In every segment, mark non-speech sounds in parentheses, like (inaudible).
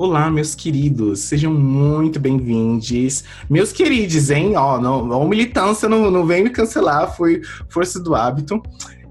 Olá, meus queridos, sejam muito bem-vindos. Meus queridos, hein? Ó, não, não militância, não, não vem me cancelar, foi força do hábito.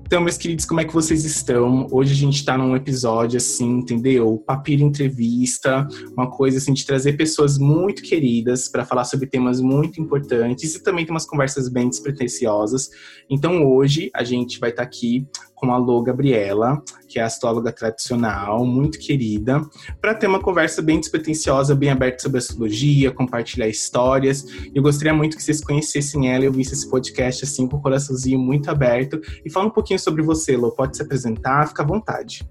Então, meus queridos, como é que vocês estão? Hoje a gente tá num episódio assim, entendeu? Papiro entrevista, uma coisa assim de trazer pessoas muito queridas para falar sobre temas muito importantes e também tem umas conversas bem despretensiosas. Então, hoje a gente vai estar tá aqui com a Lô Gabriela, que é astróloga tradicional, muito querida, para ter uma conversa bem despretensiosa, bem aberta sobre astrologia, compartilhar histórias. Eu gostaria muito que vocês conhecessem ela e ouvissem esse podcast assim, com o coraçãozinho muito aberto. E fala um pouquinho sobre você, Lô. Pode se apresentar, fica à vontade.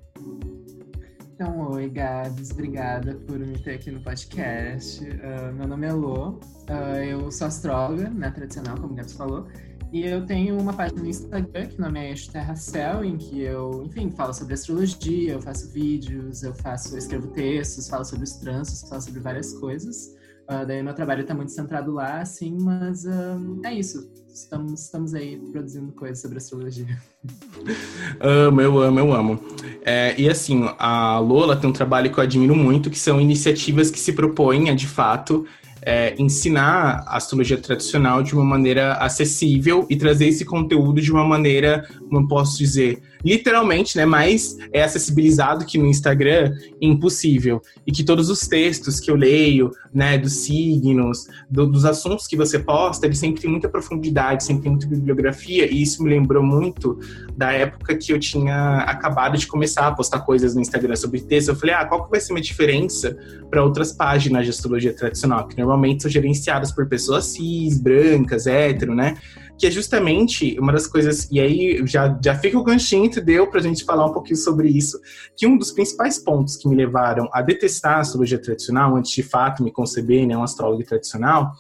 Então, oi, Gabs, obrigada por me ter aqui no podcast. Uh, meu nome é Lô, uh, eu sou astróloga, né, tradicional, como o Gabs falou, e eu tenho uma página no Instagram que o nome é Terra Céu, em que eu, enfim, falo sobre astrologia, eu faço vídeos, eu faço, eu escrevo textos, falo sobre os trânsitos, falo sobre várias coisas. Uh, daí meu trabalho está muito centrado lá, assim, mas uh, é isso. Estamos, estamos aí produzindo coisas sobre astrologia. (laughs) Amo, eu amo, eu amo. É, e assim, a Lola tem um trabalho que eu admiro muito, que são iniciativas que se propõem a, de fato, é, ensinar a astrologia tradicional de uma maneira acessível e trazer esse conteúdo de uma maneira, como eu posso dizer, literalmente, né, mais é acessibilizado que no Instagram, impossível. E que todos os textos que eu leio, né, dos signos, do, dos assuntos que você posta, eles sempre têm muita profundidade, sempre tem muita bibliografia, e isso me lembrou muito da época que eu tinha acabado de começar a postar coisas no Instagram sobre texto. Eu falei, ah, qual que vai ser uma diferença para outras páginas de astrologia tradicional, que normalmente são gerenciadas por pessoas cis, brancas, hétero, né? Que é justamente uma das coisas, e aí já, já fica o ganchinho, entendeu? Pra gente falar um pouquinho sobre isso, que um dos principais pontos que me levaram a detestar a astrologia tradicional, antes de fato me conceber, né, um astrólogo tradicional,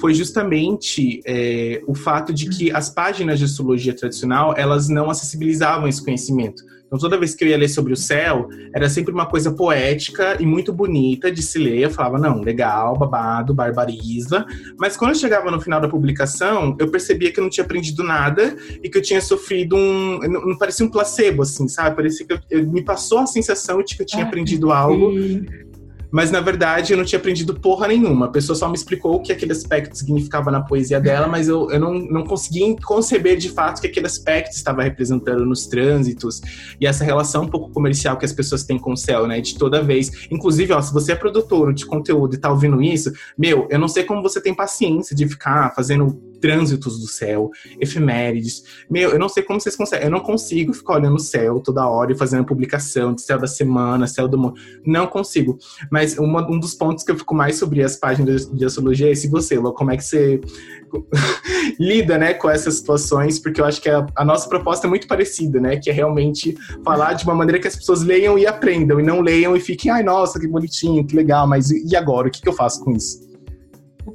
foi justamente é, o fato de que as páginas de astrologia tradicional, elas não acessibilizavam esse conhecimento. Então, toda vez que eu ia ler sobre o céu, era sempre uma coisa poética e muito bonita de se ler. Eu falava, não, legal, babado, barbariza. Mas quando eu chegava no final da publicação, eu percebia que eu não tinha aprendido nada e que eu tinha sofrido um. Não, parecia um placebo, assim, sabe? Parecia que eu, eu, me passou a sensação de que eu tinha ah, aprendido algo. Mas na verdade eu não tinha aprendido porra nenhuma. A pessoa só me explicou o que aquele aspecto significava na poesia dela, mas eu, eu não, não consegui conceber de fato que aquele aspecto estava representando nos trânsitos e essa relação um pouco comercial que as pessoas têm com o céu, né? De toda vez. Inclusive, ó, se você é produtor de conteúdo e tá ouvindo isso, meu, eu não sei como você tem paciência de ficar fazendo trânsitos do céu, efemérides. Meu, eu não sei como vocês conseguem. Eu não consigo ficar olhando o céu toda hora e fazendo publicação de céu da semana, céu do mundo. Não consigo. Mas uma, um dos pontos que eu fico mais sobre as páginas de astrologia é se você, Lô, como é que você (laughs) lida, né, com essas situações, porque eu acho que a, a, nossa proposta é muito parecida, né, que é realmente falar de uma maneira que as pessoas leiam e aprendam, e não leiam e fiquem, ai, nossa, que bonitinho, que legal, mas e agora? O que, que eu faço com isso?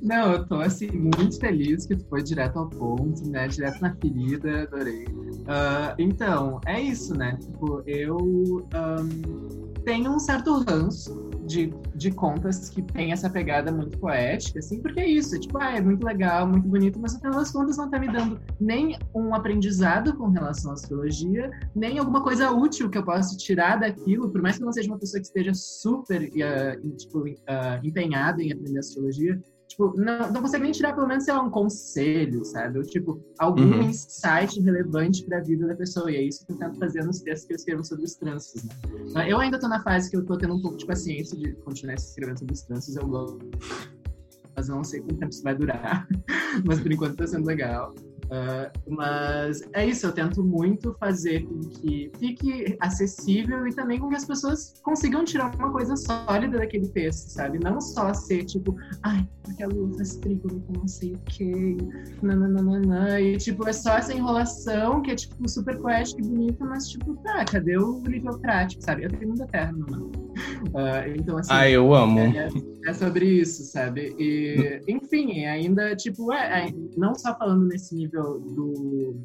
Não, eu tô assim muito feliz que tu foi direto ao ponto, né? Direto na ferida, adorei. Uh, então, é isso, né? Tipo, eu um, tenho um certo ranço de, de contas que tem essa pegada muito poética, assim, porque é isso, é tipo, ah, é muito legal, muito bonito, mas no final das contas não tá me dando nem um aprendizado com relação à astrologia, nem alguma coisa útil que eu possa tirar daquilo, por mais que eu não seja uma pessoa que esteja super uh, tipo, uh, empenhada em aprender astrologia, tipo, não, não consegue nem tirar pelo menos, sei lá, um conselho, sabe? Ou, tipo, algum uhum. insight relevante para a vida da pessoa. E é isso que eu tento fazer nos textos que eu escrevo sobre os trânsitos, né? Eu ainda tô na fase que eu tô tendo um pouco de paciência de continuar escrevendo sobre os trânsitos. Eu gosto. Mas não sei quanto tempo isso vai durar. (laughs) Mas por enquanto tá sendo legal. Uh, mas é isso, eu tento muito fazer com que fique acessível e também com que as pessoas consigam tirar uma coisa sólida daquele texto, sabe? Não só ser tipo, ai, porque a lua faz com não sei o que, nananana, e tipo, é só essa enrolação que é tipo super poética e bonita, mas tipo, tá, cadê o nível prático, sabe? Eu tenho muita terra no mano. Uh, então, assim. Ah, eu amo. É, é, sobre isso, sabe? E, enfim, ainda, tipo, é, é, não só falando nesse nível nível do,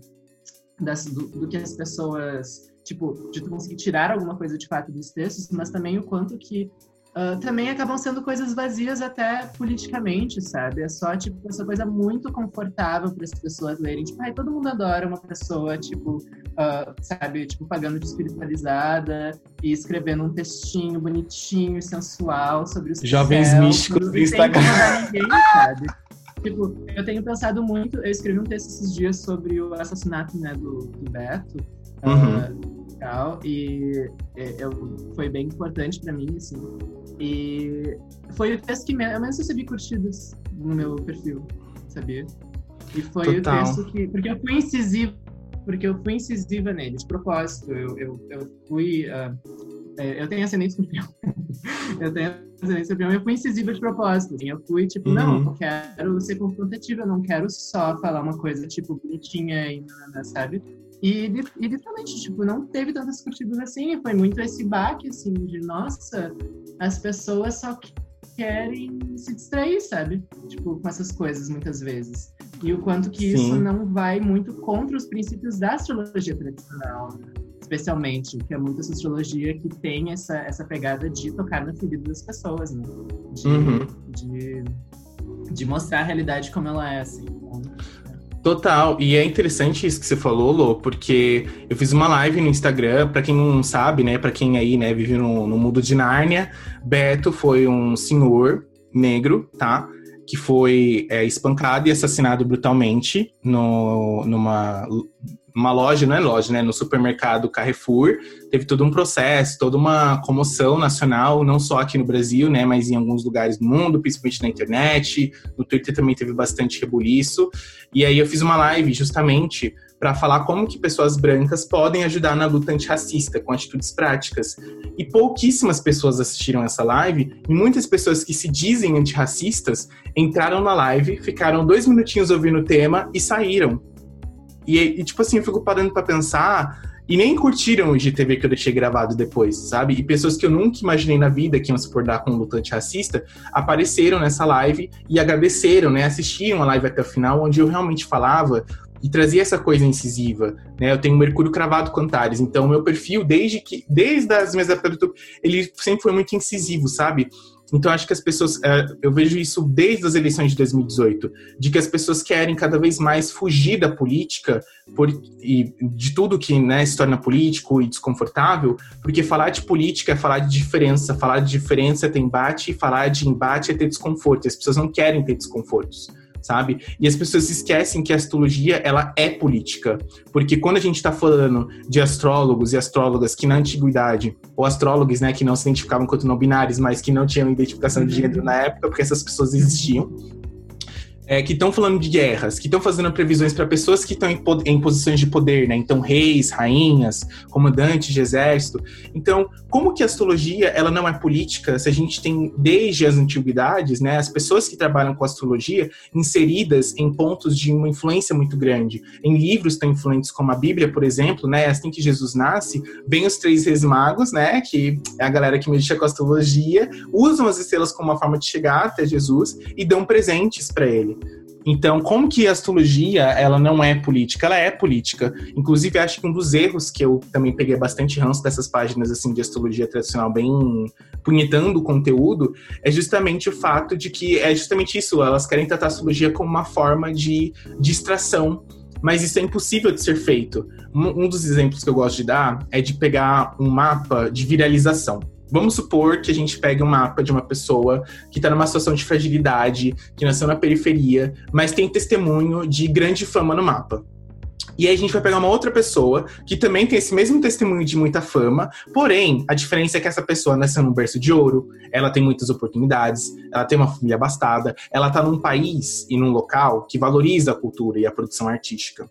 das, do, do, que as pessoas, tipo, de tu conseguir tirar alguma coisa de fato dos textos, mas também o quanto que uh, também acabam sendo coisas vazias até politicamente, sabe? É só, tipo, essa coisa muito confortável para as pessoas lerem. Tipo, ai, todo mundo adora uma pessoa, tipo, uh, sabe, tipo, pagando de espiritualizada e escrevendo um textinho bonitinho e sensual sobre os Jovens místicos do Instagram. Ninguém, sabe? Tipo, eu tenho pensado muito, eu escrevi um texto esses dias sobre o assassinato, né, do, do Beto. Uhum. Uh, e eu, foi bem importante para mim, assim. E foi o texto que menos recebi curtidas no meu perfil, sabia? E foi Total. o texto que. Porque eu fui incisiva, porque eu fui incisiva nele, de propósito. Eu, eu, eu fui. Uh, eu tenho ascendente escorpião. (laughs) eu tenho ascendente escorpião e eu fui incisiva de propósito. Assim. Eu fui tipo, uhum. não, eu quero ser confrontativa, eu não quero só falar uma coisa, tipo, bonitinha e nada, sabe? E, e literalmente, tipo, não teve tantas curtidas assim. Foi muito esse baque, assim, de nossa, as pessoas só querem se distrair, sabe? Tipo, com essas coisas muitas vezes. E o quanto que Sim. isso não vai muito contra os princípios da astrologia tradicional, especialmente, que é muita astrologia que tem essa, essa pegada de tocar na ferida das pessoas, né? De, uhum. de, de mostrar a realidade como ela é, assim. Então, Total, e é interessante isso que você falou, Lô, porque eu fiz uma live no Instagram, para quem não sabe, né, para quem aí, né, vive no, no mundo de Nárnia, Beto foi um senhor negro, tá? Que foi é, espancado e assassinado brutalmente no, numa uma loja, não é loja, né? No supermercado Carrefour, teve todo um processo, toda uma comoção nacional, não só aqui no Brasil, né? Mas em alguns lugares do mundo, principalmente na internet. No Twitter também teve bastante rebuliço. E aí eu fiz uma live justamente para falar como que pessoas brancas podem ajudar na luta antirracista com atitudes práticas. E pouquíssimas pessoas assistiram essa live, e muitas pessoas que se dizem antirracistas entraram na live, ficaram dois minutinhos ouvindo o tema e saíram e, e, tipo assim, eu fico parando para pensar e nem curtiram o IGTV que eu deixei gravado depois, sabe? E pessoas que eu nunca imaginei na vida que iam se portar com um lutante racista apareceram nessa live e agradeceram, né? Assistiram a live até o final, onde eu realmente falava e trazia essa coisa incisiva, né? Eu tenho Mercúrio cravado com Antares, então meu perfil desde que desde as minhas épocas do YouTube, ele sempre foi muito incisivo, sabe? Então, acho que as pessoas. É, eu vejo isso desde as eleições de 2018, de que as pessoas querem cada vez mais fugir da política por, e de tudo que né, se torna político e desconfortável, porque falar de política é falar de diferença, falar de diferença é ter embate, e falar de embate é ter desconforto. As pessoas não querem ter desconfortos sabe? E as pessoas esquecem que a astrologia, ela é política. Porque quando a gente está falando de astrólogos e astrólogas que na antiguidade, ou astrólogos, né, que não se identificavam quanto não binários, mas que não tinham identificação de gênero na época, porque essas pessoas existiam, é, que estão falando de guerras, que estão fazendo previsões para pessoas que estão em, em, posições de poder, né? Então, reis, rainhas, comandantes de exército. Então, como que a astrologia ela não é política se a gente tem, desde as antiguidades, né, as pessoas que trabalham com astrologia inseridas em pontos de uma influência muito grande. Em livros tão influentes como a Bíblia, por exemplo, né? Assim que Jesus nasce, vem os três reis magos, né? Que é a galera que mexe com a astrologia, usam as estrelas como uma forma de chegar até Jesus e dão presentes para ele. Então, como que a astrologia, ela não é política? Ela é política. Inclusive, acho que um dos erros que eu também peguei bastante ranço dessas páginas, assim, de astrologia tradicional, bem punhetando o conteúdo, é justamente o fato de que é justamente isso, elas querem tratar a astrologia como uma forma de distração mas isso é impossível de ser feito. Um, dos exemplos que eu gosto de dar é de pegar um mapa de viralização. Vamos supor que a gente pegue um mapa de uma pessoa que está numa situação de fragilidade, que nasceu na periferia, mas tem testemunho de grande fama no mapa. E aí a gente vai pegar uma outra pessoa que também tem esse mesmo testemunho de muita fama, porém, a diferença é que essa pessoa nasceu num berço de ouro, ela tem muitas oportunidades, ela tem uma família abastada, ela está num país e num local que valoriza a cultura e a produção artística.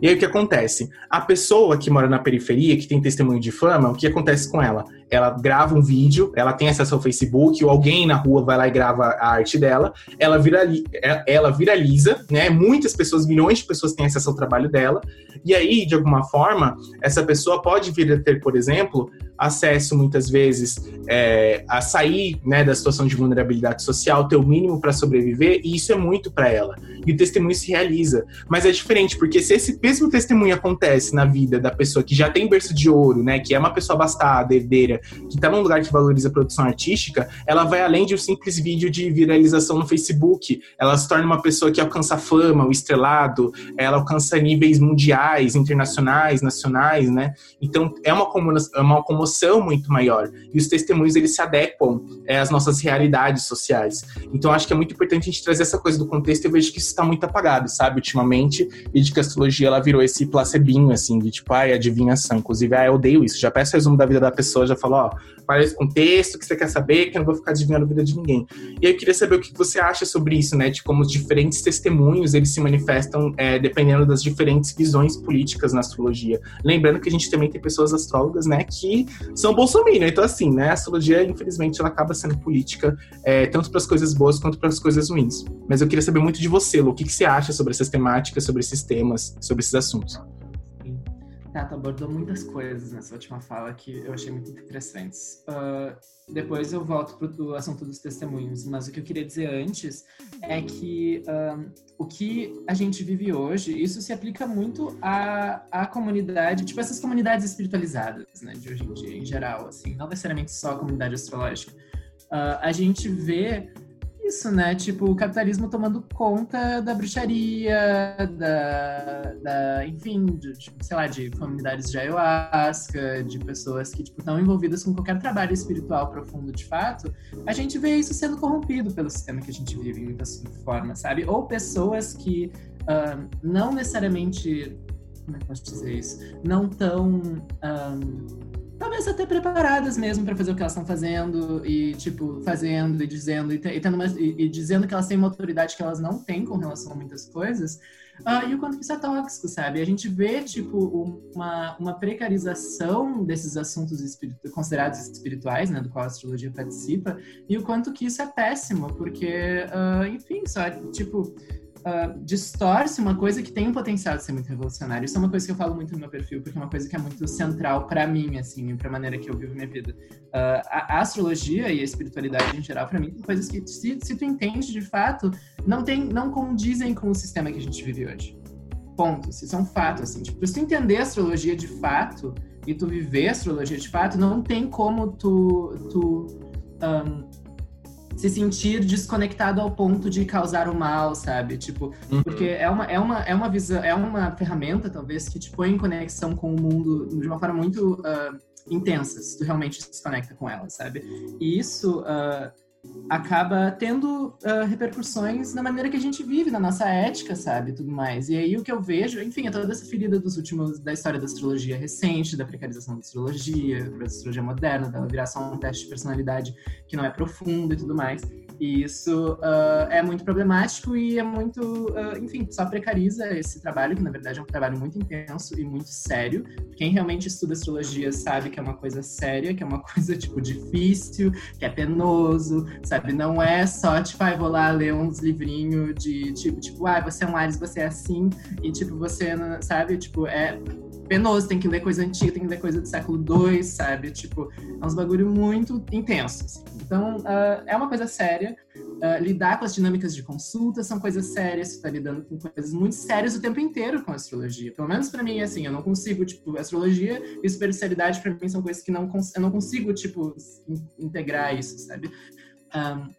E aí o que acontece? A pessoa que mora na periferia, que tem testemunho de fama, o que acontece com ela? Ela grava um vídeo, ela tem acesso ao Facebook, ou alguém na rua vai lá e grava a arte dela, ela, virali é, ela viraliza, né? Muitas pessoas, milhões de pessoas têm acesso ao trabalho dela, e aí, de alguma forma, essa pessoa pode vir a ter, por exemplo, acesso, muitas vezes, é, a sair né, da situação de vulnerabilidade social, ter o mínimo para sobreviver, e isso é muito para ela. E o testemunho se realiza. Mas é diferente, porque se esse mesmo testemunho acontece na vida da pessoa que já tem berço de ouro, né, que é uma pessoa abastada, herdeira, que está num lugar que valoriza a produção artística, ela vai além de um simples vídeo de viralização no Facebook. Ela se torna uma pessoa que alcança fama, o estrelado, ela alcança níveis mundiais, internacionais, nacionais, né? Então é uma, é uma comoção muito maior. E os testemunhos eles se adequam é, às nossas realidades sociais. Então acho que é muito importante a gente trazer essa coisa do contexto. Eu vejo que isso está muito apagado, sabe, ultimamente, e de que a astrologia ela virou esse placebinho, assim, de tipo, ai, adivinhação. Inclusive, ah, eu odeio isso. Já peço resumo da vida da pessoa, já falo, ó, é esse contexto que você quer saber, que eu não vou ficar adivinhando a vida de ninguém. E aí eu queria saber o que você acha sobre isso, né, de como os diferentes testemunhos eles se manifestam é, dependendo das diferentes visões políticas na astrologia. Lembrando que a gente também tem pessoas astrólogas, né, que são bolsominion. Então, assim, né, a astrologia, infelizmente, ela acaba sendo política é, tanto para as coisas boas quanto para as coisas ruins. Mas eu queria saber muito de você, Lu, o que, que você acha sobre essas temáticas, sobre esses temas, sobre esses assuntos? Tato abordou muitas coisas nessa última fala que eu achei muito interessantes. Uh, depois eu volto para o assunto dos testemunhos, mas o que eu queria dizer antes é que uh, o que a gente vive hoje, isso se aplica muito à, à comunidade, tipo essas comunidades espiritualizadas, né, de hoje em dia, em geral, assim, não necessariamente só a comunidade astrológica. Uh, a gente vê isso, né? Tipo, o capitalismo tomando conta da bruxaria, da, da enfim, de, sei lá, de comunidades de ayahuasca, de pessoas que, tipo, estão envolvidas com qualquer trabalho espiritual profundo de fato, a gente vê isso sendo corrompido pelo sistema que a gente vive em muitas formas, sabe? Ou pessoas que uh, não necessariamente, como é que posso dizer isso? Não tão... Um, talvez até preparadas mesmo para fazer o que elas estão fazendo e tipo fazendo e dizendo e, e tendo uma, e, e, dizendo que elas têm uma autoridade que elas não têm com relação a muitas coisas uh, e o quanto isso é tóxico sabe? A gente vê tipo uma, uma precarização desses assuntos espiritu considerados espirituais né do qual a astrologia participa e o quanto que isso é péssimo porque uh, enfim só tipo uh, distorce uma coisa que tem um potencial de ser muito revolucionário. Isso é uma coisa que eu falo muito no meu perfil, porque é uma coisa que é muito central para mim, assim, para a maneira que eu vivo minha vida. Uh, a, a, astrologia e a espiritualidade em geral, para mim, são coisas que, se, se tu entende de fato, não, tem, não condizem com o sistema que a gente vive hoje. Ponto. Isso é um fato, assim. Tipo, se tu entender a astrologia de fato e tu viver a astrologia de fato, não tem como tu, tu um, se sentir desconectado ao ponto de causar o mal, sabe? Tipo, uhum. porque é uma, é uma, é uma visão, é uma ferramenta, talvez, que te põe em conexão com o mundo de uma forma muito uh, intensa, se tu realmente se conecta com ela, sabe? E isso. Uh, acaba tendo uh, repercussões na maneira que a gente vive, na nossa ética, sabe, tudo mais. E aí o que eu vejo, enfim, é toda essa ferida dos últimos da história da astrologia recente, da precarização da astrologia, da astrologia moderna, dela virar só um teste de personalidade que não é profundo e tudo mais. E isso uh, é muito problemático e é muito, uh, enfim, só precariza esse trabalho, que na verdade é um trabalho muito intenso e muito sério. Quem realmente estuda astrologia sabe que é uma coisa séria, que é uma (laughs) coisa, tipo, difícil, que é penoso, sabe? Não é só, tipo, ah, vou lá ler uns livrinhos de, tipo, tipo, ah, você é um Ares, você é assim, e, tipo, você, sabe? Tipo, é penoso, tem que ler coisa antiga, tem que ler coisa do século II, sabe? Tipo, é uns bagulho muito intensos. Assim. Então, uh, é uma coisa séria. Uh, lidar com as dinâmicas de consulta são coisas sérias. Você tá lidando com coisas muito sérias o tempo inteiro com a astrologia. Pelo menos para mim, assim, eu não consigo, tipo, astrologia e espiritualidade para mim são coisas que não, eu não consigo, tipo, integrar isso, sabe? Um,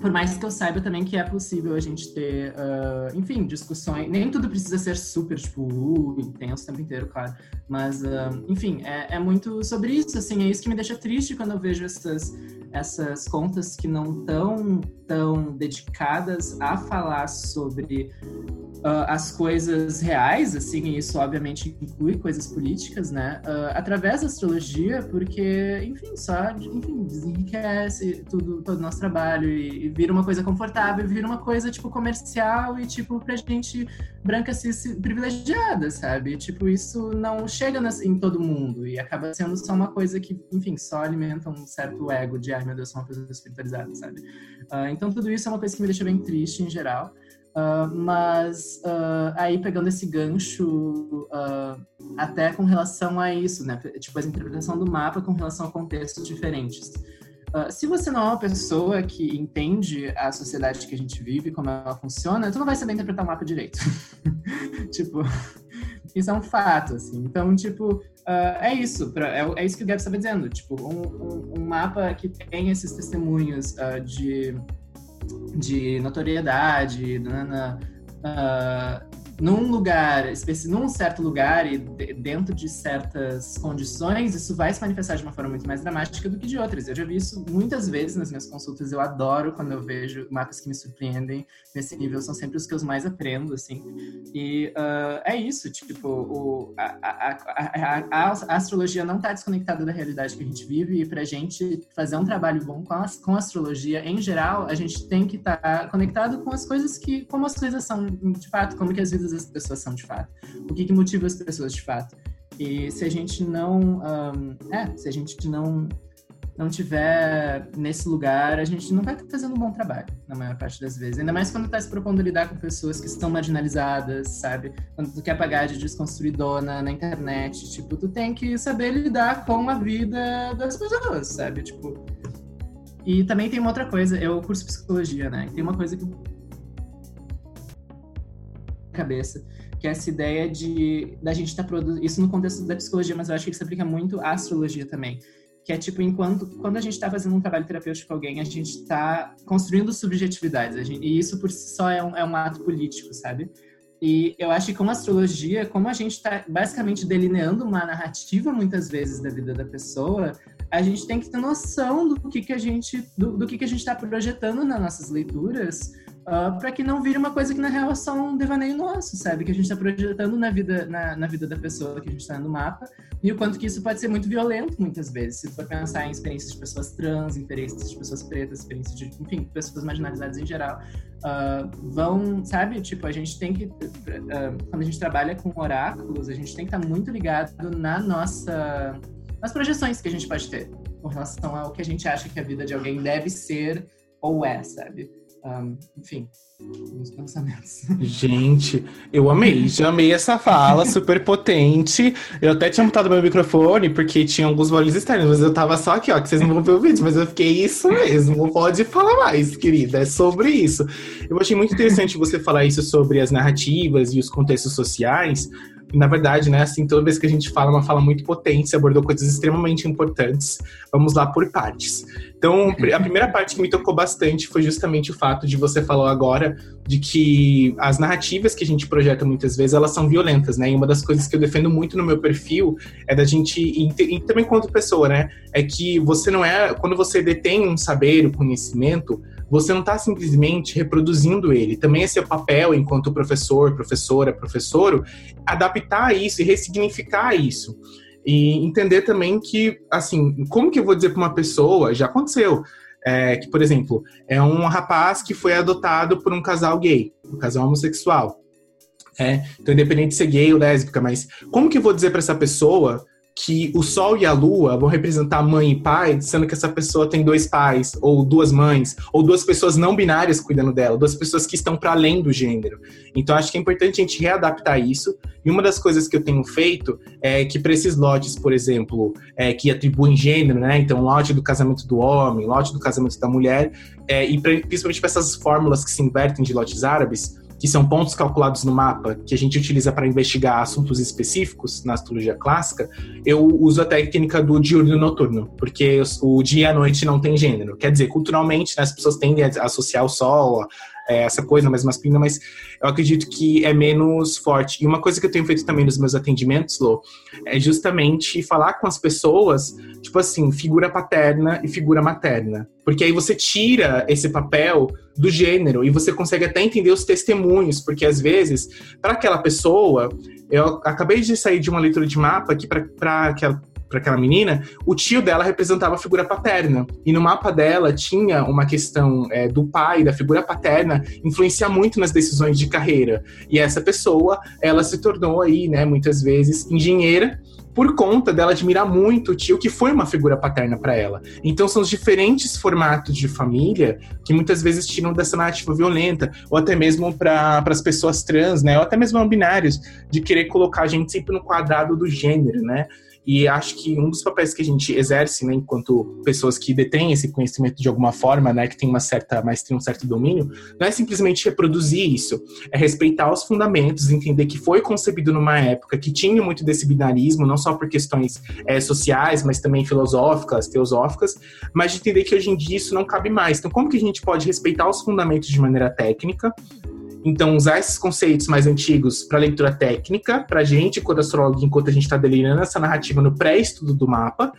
por mais que eu saiba também que é possível a gente ter, uh, enfim, discussões. Nem tudo precisa ser super, tipo, uh, intenso o tempo inteiro, claro. Mas, uh, enfim, é, é, muito sobre isso, assim. É isso que me deixa triste quando eu vejo essas, essas contas que não estão tão dedicadas a falar sobre uh, as coisas reais, assim, e isso obviamente inclui coisas políticas, né? Uh, através da astrologia, porque, enfim, só, enfim, desenriquece tudo, todo o nosso trabalho e, e vira uma coisa confortável, vira uma coisa, tipo, comercial e, tipo, pra gente branca cis, privilegiada, sabe? Tipo, isso não chega nas, em todo mundo e acaba sendo só uma coisa que, enfim, só alimenta um certo ego de, ai meu Deus, sou uma pessoa espiritualizada, sabe? Uh, então tudo isso é uma coisa que me deixa bem triste em geral. Uh, mas uh, aí pegando esse gancho uh, até com relação a isso, né? Tipo, a interpretação do mapa com relação a contextos diferentes. se você não é uma pessoa que entende a sociedade que a gente vive, como ela funciona, tu não vai saber interpretar o mapa direito. (laughs) tipo, isso é um fato, assim. Então, tipo, é isso. Pra, é, é, isso que o Gab estava dizendo. Tipo, um, um, um, mapa que tem esses testemunhos de de notoriedade, nana, uh, num lugar, num certo lugar e dentro de certas condições, isso vai se manifestar de uma forma muito mais dramática do que de outras. Eu já vi isso muitas vezes nas minhas consultas. Eu adoro quando eu vejo mapas que me surpreendem nesse nível. São sempre os que eu mais aprendo, assim. E uh, é isso, tipo, o, a, a, a, a, astrologia não está desconectada da realidade que a gente vive e para a gente fazer um trabalho bom com a, com astrologia, em geral, a gente tem que estar tá conectado com as coisas que, como as coisas são, de fato, como que as vidas as pessoas são de fato, o que, que motiva as pessoas de fato. E se a gente não, um, é, se a gente não não tiver nesse lugar, a gente não vai estar fazendo um bom trabalho, na maior parte das vezes. Ainda mais quando está se propondo lidar com pessoas que estão marginalizadas, pagar Quando tu quer pagar de desconstruidona na internet, tipo, tu tem que saber lidar com a vida das pessoas, sabe? Tipo. E também tem uma outra coisa, eu curso psicologia, né? Tem uma coisa que cabeça, que é essa ideia de da gente estar tá produzindo isso no contexto da psicologia, mas eu acho que isso aplica muito à astrologia também. Que é tipo, enquanto quando a gente está fazendo um trabalho terapêutico com alguém, a gente está construindo subjetividades. Gente, e isso por si só é um, é um ato político, sabe? E eu acho que com a astrologia, como a gente está basicamente delineando uma narrativa muitas vezes da vida da pessoa, a gente tem que ter noção do que, que a gente do, do que, que a gente está projetando nas nossas leituras uh, ah, para que não vire uma coisa que na real é só um devaneio nosso, sabe? Que a gente está projetando na vida, na, na, vida da pessoa que a gente está no mapa e o quanto que isso pode ser muito violento muitas vezes. Se for pensar em experiências de pessoas trans, experiências de pessoas pretas, experiências de, enfim, pessoas marginalizadas em geral, uh, vão, sabe? Tipo, a gente tem que, uh, quando a gente trabalha com oráculos, a gente tem que estar tá muito ligado na nossa, nas projeções que a gente pode ter com relação ao que a gente acha que a vida de alguém deve ser ou é, sabe? Um, enfim, meus pensamentos. Gente, eu amei, já amei essa fala, (laughs) super potente. Eu até tinha mutado meu microfone, porque tinha alguns barulhos externos, mas eu tava só aqui, ó, que vocês não vão ver o vídeo, mas eu fiquei isso mesmo, pode falar mais, querida, é sobre isso. Eu achei muito interessante você falar isso sobre as narrativas e os contextos sociais, na verdade, né, assim, toda vez que a gente fala uma fala muito potente, você abordou coisas extremamente importantes. Vamos lá por partes. Então, a primeira parte que me tocou bastante foi justamente o fato de você falar agora de que as narrativas que a gente projeta muitas vezes, elas são violentas, né? E uma das coisas que eu defendo muito no meu perfil é da gente, e também quanto pessoa, né? É que você não é, quando você detém um saber, um conhecimento, você não está simplesmente reproduzindo ele. Também é seu papel, enquanto professor, professora, professor, adaptar isso e ressignificar isso. E entender também que, assim, como que eu vou dizer para uma pessoa, já aconteceu, é, que, por exemplo, é um rapaz que foi adotado por um casal gay, um casal homossexual. É, então, independente de ser gay ou lésbica, mas como que eu vou dizer para essa pessoa que o Sol e a Lua vão representar mãe e pai, sendo que essa pessoa tem dois pais, ou duas mães, ou duas pessoas não binárias cuidando dela, duas pessoas que estão para além do gênero. Então acho que é importante a gente readaptar isso. E uma das coisas que eu tenho feito é que para esses lotes, por exemplo, é, que atribuem gênero, né? Então, lote do casamento do homem, lote do casamento da mulher, é, e principalmente para essas fórmulas que se invertem de lotes árabes, que são pontos calculados no mapa que a gente utiliza para investigar assuntos específicos na astrologia clássica, eu uso a técnica do diurno noturno, porque o dia e a noite não tem gênero. Quer dizer, culturalmente, né, as pessoas tendem a associar o sol, essa coisa mais masculina, mas eu acredito que é menos forte. E uma coisa que eu tenho feito também nos meus atendimentos, Lô, é justamente falar com as pessoas, tipo assim, figura paterna e figura materna. Porque aí você tira esse papel do gênero e você consegue até entender os testemunhos, porque às vezes, para aquela pessoa, eu acabei de sair de uma leitura de mapa que para para aquela menina, o tio dela representava a figura paterna. E no mapa dela tinha uma questão é, do pai, da figura paterna, influenciar muito nas decisões de carreira. E essa pessoa, ela se tornou aí, né, muitas vezes, engenheira por conta dela admirar muito o tio, que foi uma figura paterna para ela. Então são os diferentes formatos de família que muitas vezes tiram dessa narrativa violenta, ou até mesmo para as pessoas trans, né, ou até mesmo não binários, de querer colocar a gente sempre no quadrado do gênero, né? E acho que um dos papéis que a gente exerce, né, enquanto pessoas que detêm esse conhecimento de alguma forma, né, que tem uma certa maestria, um certo domínio, não é simplesmente reproduzir isso, é respeitar os fundamentos, entender que foi concebido numa época que tinha muito desse binarismo, não só por questões é, sociais, mas também filosóficas, teosóficas, mas de entender que hoje em dia isso não cabe mais. Então, como que a gente pode respeitar os fundamentos de maneira técnica, então, usar esses conceitos mais antigos para leitura técnica, para a gente, quando astrólogo, enquanto a gente está delirando essa narrativa no pré-estudo do mapa,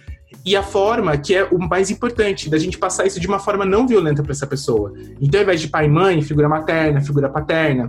e a forma que é o mais importante, da gente passar isso de uma forma não violenta para essa pessoa. Então, ao invés de pai e mãe, figura materna, figura paterna,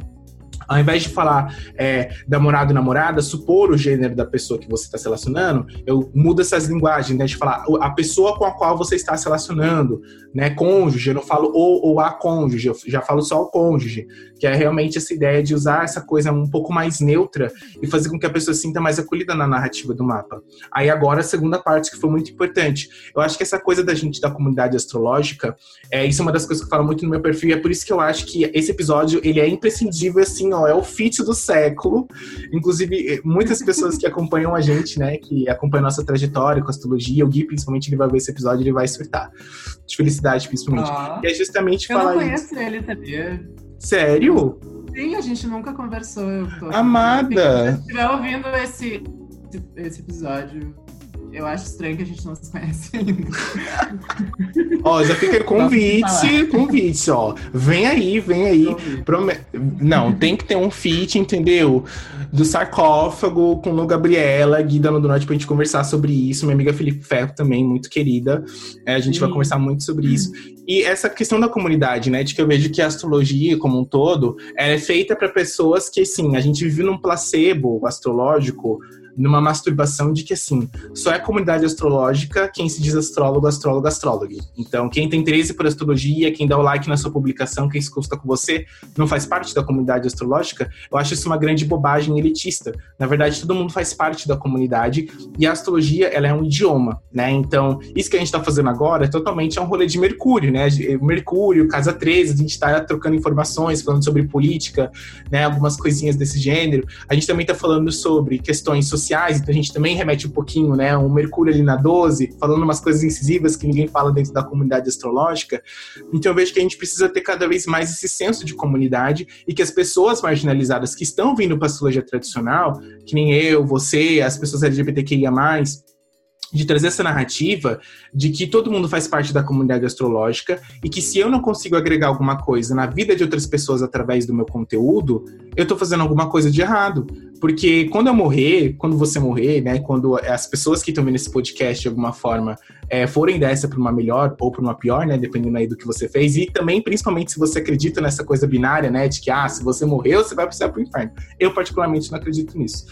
ao invés de falar é, namorado e namorada, supor o gênero da pessoa que você está se relacionando, eu mudo essas linguagens, né? De falar a pessoa com a qual você está se relacionando, né? Cônjuge, eu não falo o ou a cônjuge, eu já falo só o cônjuge, que é realmente essa ideia de usar essa coisa um pouco mais neutra e fazer com que a pessoa se sinta mais acolhida na narrativa do mapa. Aí agora a segunda parte que foi muito importante. Eu acho que essa coisa da gente da comunidade astrológica, é, isso é uma das coisas que eu falo muito no meu perfil, e é por isso que eu acho que esse episódio ele é imprescindível assim ó, é o fit do século. Inclusive, muitas pessoas que acompanham a gente, né, que acompanham nossa trajetória com astrologia, o Gui, principalmente, ele vai ver esse episódio ele vai surtar. De felicidade, principalmente. Ah, e é justamente eu falar. Eu não conheço isso. ele, sabia? Sério? Sim, a gente nunca conversou. Amada! Se estiver ouvindo esse, esse episódio, eu acho estranho que a gente não se conhece ainda. ó, já fica convite, convite, ó. Vem aí, vem aí. Prome... Não, tem que ter um feat, entendeu? Do sarcófago com o Gabriela, Guida no do Norte, pra gente conversar sobre isso. Minha amiga Felipe Ferro também, muito querida. É, a gente Sim. vai conversar muito sobre isso. E essa questão da comunidade, né? De que eu vejo que a astrologia, como um todo, é feita para pessoas que, assim, a gente vive num placebo astrológico numa masturbação de que, assim, só é comunidade astrológica quem se diz astrólogo, astrólogo, astrólogo. Então, quem tem interesse por astrologia, quem dá o like na sua publicação, quem se consulta com você, não faz parte da comunidade astrológica, eu acho isso uma grande bobagem elitista. Na verdade, todo mundo faz parte da comunidade e a astrologia, ela é um idioma, né? Então, isso que a gente está fazendo agora é totalmente é um rolê de Mercúrio, né? Mercúrio, Casa 13, a gente está trocando informações, falando sobre política, né? Algumas coisinhas desse gênero. A gente também está falando sobre questões sociais sociais, então a gente também remete um pouquinho, né? Um Mercúrio ali na 12, falando umas coisas incisivas que ninguém fala dentro da comunidade astrológica. Então eu vejo que a gente precisa ter cada vez mais esse senso de comunidade e que as pessoas marginalizadas que estão vindo para a astrologia tradicional, que nem eu, você, as pessoas LGBTQIA, de trazer essa narrativa de que todo mundo faz parte da comunidade astrológica e que se eu não consigo agregar alguma coisa na vida de outras pessoas através do meu conteúdo, eu estou fazendo alguma coisa de errado. Porque quando eu morrer, quando você morrer, né, quando as pessoas que estão vendo esse podcast de alguma forma é, forem dessa para uma melhor ou para uma pior, né, dependendo aí do que você fez, e também, principalmente, se você acredita nessa coisa binária, né, de que, ah, se você morreu, você vai precisar para o inferno. Eu, particularmente, não acredito nisso.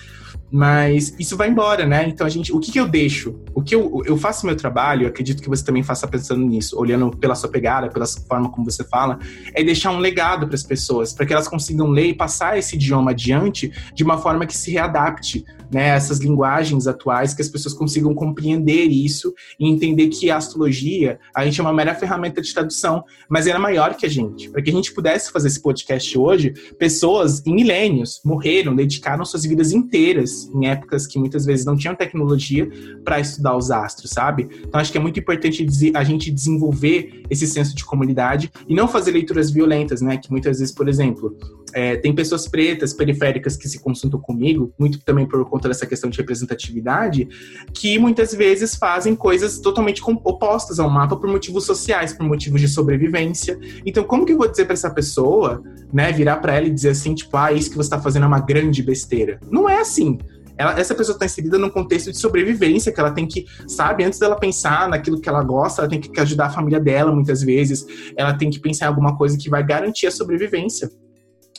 Mas isso vai embora, né? Então a gente, o que, que eu deixo? O que eu, eu faço meu trabalho, acredito que você também faça pensando nisso, olhando pela sua pegada, pela forma como você fala, é deixar um legado para as pessoas, para que elas consigam ler e passar esse idioma adiante de uma forma que se readapte né, essas linguagens atuais, que as pessoas consigam compreender isso e entender que a astrologia, a gente é uma mera ferramenta de tradução, mas ela é maior que a gente. Para que a gente pudesse fazer esse podcast hoje, pessoas em milênios morreram, dedicaram suas vidas inteiras em épocas que muitas vezes não tinham tecnologia para estudar os astros, sabe? Então acho que é muito importante a gente desenvolver esse senso de comunidade e não fazer leituras violentas, né? Que muitas vezes, por exemplo, é, tem pessoas pretas, periféricas que se consultam comigo, muito também por conta dessa questão de representatividade, que muitas vezes fazem coisas totalmente opostas ao mapa por motivos sociais, por motivos de sobrevivência. Então, como que eu vou dizer para essa pessoa, né, virar para ela e dizer assim, tipo, ah, isso que você está fazendo é uma grande besteira? Não é assim. Ela, essa pessoa está inserida num contexto de sobrevivência, que ela tem que, sabe, antes dela pensar naquilo que ela gosta, ela tem que ajudar a família dela muitas vezes, ela tem que pensar em alguma coisa que vai garantir a sobrevivência.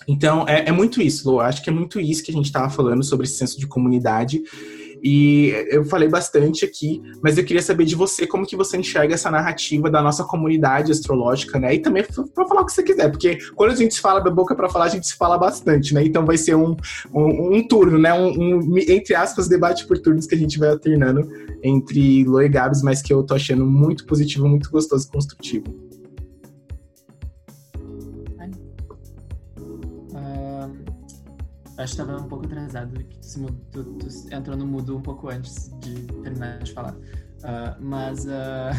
Então, é, é muito isso, Lô. Acho que é muito isso que a gente estava falando sobre esse senso de comunidade. E eu falei bastante aqui, mas eu queria saber de você como que você enxerga essa narrativa da nossa comunidade astrológica, né? E também para falar o que você quiser, porque quando a gente fala da boca para falar, a gente se fala bastante, né? Então vai ser um, um, um turno, né? Um, um, entre aspas, debate por turnos que a gente vai alternando entre Lo e Gabs, mas que eu tô achando muito positivo, muito gostoso e construtivo. Acho que estava um pouco atrasado, que tu, tu, tu, entrou no mudo um pouco antes de terminar de falar. Uh, mas. Uh,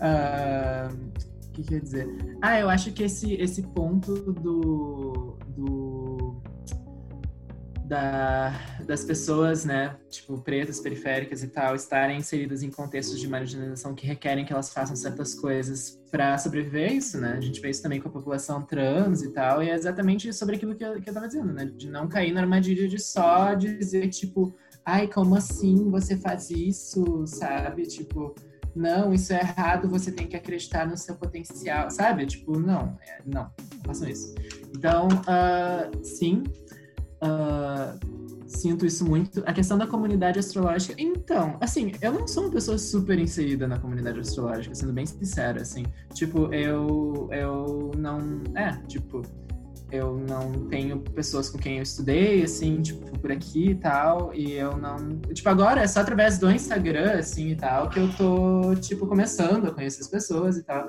uh, (laughs) o que quer dizer? Ah, eu acho que esse, esse ponto do. do da, das pessoas, né, tipo, pretas, periféricas e tal, estarem inseridas em contextos de marginalização que requerem que elas façam certas coisas para sobreviver isso, né? A gente vê isso também com a população trans e tal, e é exatamente sobre aquilo que eu, que eu tava dizendo, né? De não cair na armadilha de só dizer, tipo, ai, como assim você faz isso, sabe? Tipo, não, isso é errado, você tem que acreditar no seu potencial, sabe? Tipo, não, é, não, não façam isso. Então, uh, sim, Uh, sinto isso muito. A questão da comunidade astrológica. Então, assim, eu não sou uma pessoa super inserida na comunidade astrológica, sendo bem sincera, assim. Tipo, eu. Eu não. É, tipo. Eu não tenho pessoas com quem eu estudei, assim, tipo, por aqui e tal. E eu não. Tipo, agora é só através do Instagram, assim e tal, que eu tô, tipo, começando a conhecer as pessoas e tal.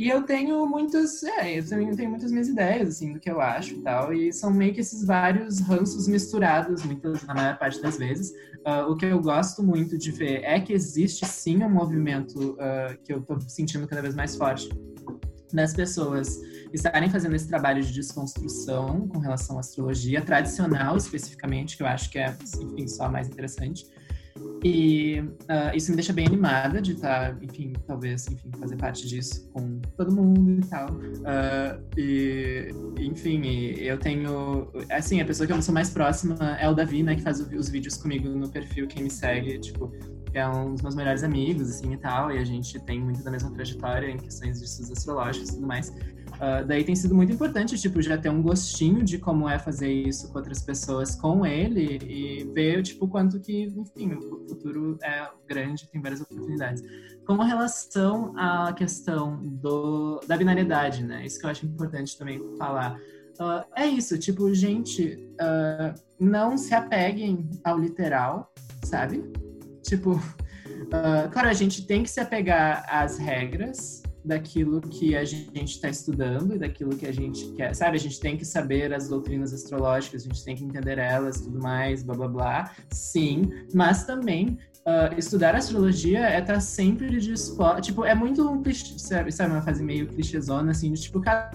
E eu tenho muitas, é, eu também tenho muitas minhas ideias, assim, do que eu acho e tal. E são meio que esses vários ranços misturados, muitas, na maior parte das vezes. Uh, o que eu gosto muito de ver é que existe sim um movimento uh, que eu tô sentindo cada vez mais forte das pessoas estarem fazendo esse trabalho de desconstrução com relação à astrologia tradicional, especificamente, que eu acho que é, enfim, só mais interessante. E uh, isso me deixa bem animada de estar, tá, enfim, talvez, enfim, fazer parte disso com todo mundo e tal. Uh, e, enfim, eu tenho, assim, a pessoa que eu sou mais próxima é o Davi, né, que faz os vídeos comigo no perfil, quem me segue, tipo, é um dos meus melhores amigos, assim, e tal, e a gente tem muito da mesma trajetória em questões de estudos astrológicos e tudo mais. Uh, daí tem sido muito importante, tipo, já ter um gostinho de como é fazer isso com outras pessoas com ele e ver, tipo, quanto que, enfim, o futuro é grande, tem várias oportunidades. Com relação à questão do, da binariedade, né? Isso que eu acho importante também falar. Uh, é isso, tipo, gente, uh, não se apeguem ao literal, sabe? Tipo, claro, a gente tem que se apegar às regras, daquilo que a gente está estudando e daquilo que a gente quer. Sabe, a gente tem que saber as doutrinas astrológicas, a gente tem que entender elas, tudo mais, blá blá blá. Sim, mas também uh, estudar astrologia é estar tá sempre disposto. Tipo, é muito um clichê, sabe, sabe, uma fase meio clichêzona, assim, de tipo, cada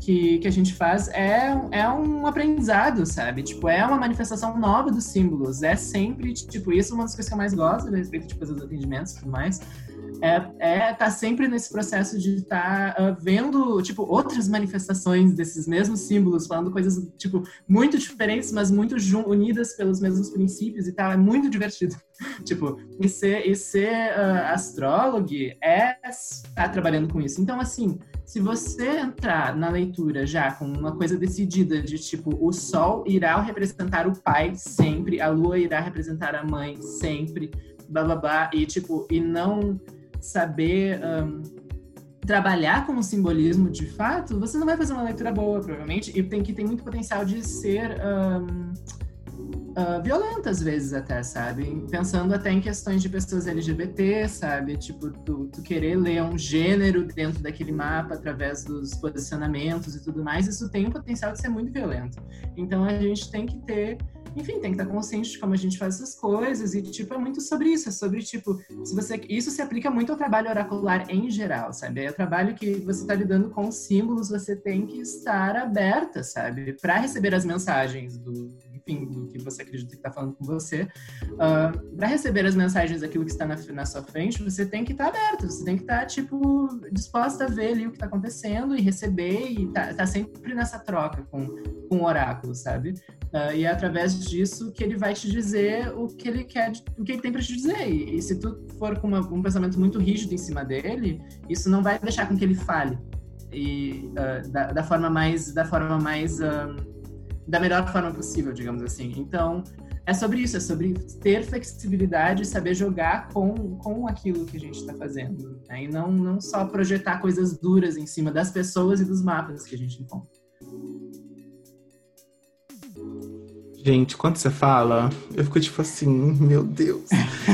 que, que a gente faz é, é um aprendizado, sabe? Tipo, é uma manifestação nova dos símbolos. É sempre, tipo, isso é uma das coisas que eu mais gosto a respeito de tipo, fazer os atendimentos e tudo mais é, é tá sempre nesse processo de estar tá, uh, vendo tipo outras manifestações desses mesmos símbolos, falando coisas tipo muito diferentes, mas muito unidas pelos mesmos princípios e tal. É muito divertido. (laughs) tipo, e ser, e ser uh, astrólogo é estar tá trabalhando com isso. Então, assim, se você entrar na leitura já com uma coisa decidida de tipo, o sol irá representar o pai sempre, a lua irá representar a mãe sempre, blá blá blá, e tipo, e não saber um, trabalhar com o simbolismo de fato, você não vai fazer uma leitura boa, provavelmente, e tem que tem muito potencial de ser um, uh, violenta às vezes até, sabe? Pensando até em questões de pessoas LGBT, sabe? Tipo, tu, tu querer ler um gênero dentro daquele mapa através dos posicionamentos e tudo mais, isso tem o potencial de ser muito violento. Então a gente tem que ter enfim, tem que estar consciente de como a gente faz essas coisas e, tipo, é muito sobre isso, é sobre, tipo, se você... Isso se aplica muito ao trabalho oracular em geral, sabe? É o trabalho que você está lidando com símbolos, você tem que estar aberta, sabe? Para receber as mensagens do, enfim, do que você acredita que está falando com você. Uh, ah, para receber as mensagens daquilo que está na, na sua frente, você tem que estar tá aberto, você tem que estar, tá, tipo, disposta a ver ali o que está acontecendo e receber e tá, tá sempre nessa troca com, o oráculo, sabe? Uh, e é através disso que ele vai te dizer o que ele quer, o que ele tem para te dizer. E, e, se tu for com uma, um pensamento muito rígido em cima dele, isso não vai deixar com que ele fale. E uh, da, da, forma mais, da forma mais, uh, da melhor forma possível, digamos assim. Então, é sobre isso, é sobre ter flexibilidade e saber jogar com, com aquilo que a gente está fazendo. Né? E não, não só projetar coisas duras em cima das pessoas e dos mapas que a gente encontra. Gente, quando você fala, eu fico tipo assim, meu Deus.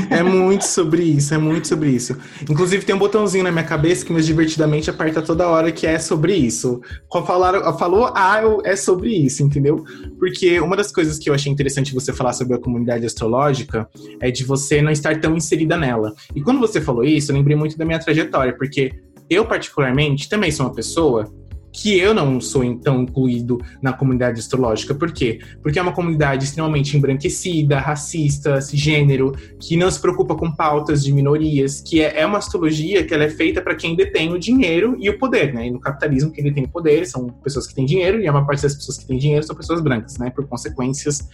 É muito sobre isso, é muito sobre isso. Inclusive, tem um botãozinho na minha cabeça que mais divertidamente aperta toda hora que é sobre isso. Falaram, falou, ah, é sobre isso, entendeu? Porque uma das coisas que eu achei interessante você falar sobre a comunidade astrológica é de você não estar tão inserida nela. E quando você falou isso, eu lembrei muito da minha trajetória, porque eu, particularmente, também sou uma pessoa que eu não sou então incluído na comunidade astrológica. Por quê? Porque é uma comunidade extremamente embranquecida, racista, cisgênero, que não se preocupa com pautas de minorias, que é, é uma astrologia que ela é feita para quem detém o dinheiro e o poder, né? E no capitalismo quem detém o poder são pessoas que têm dinheiro e a maior parte das pessoas que têm dinheiro são pessoas brancas, né? Por consequências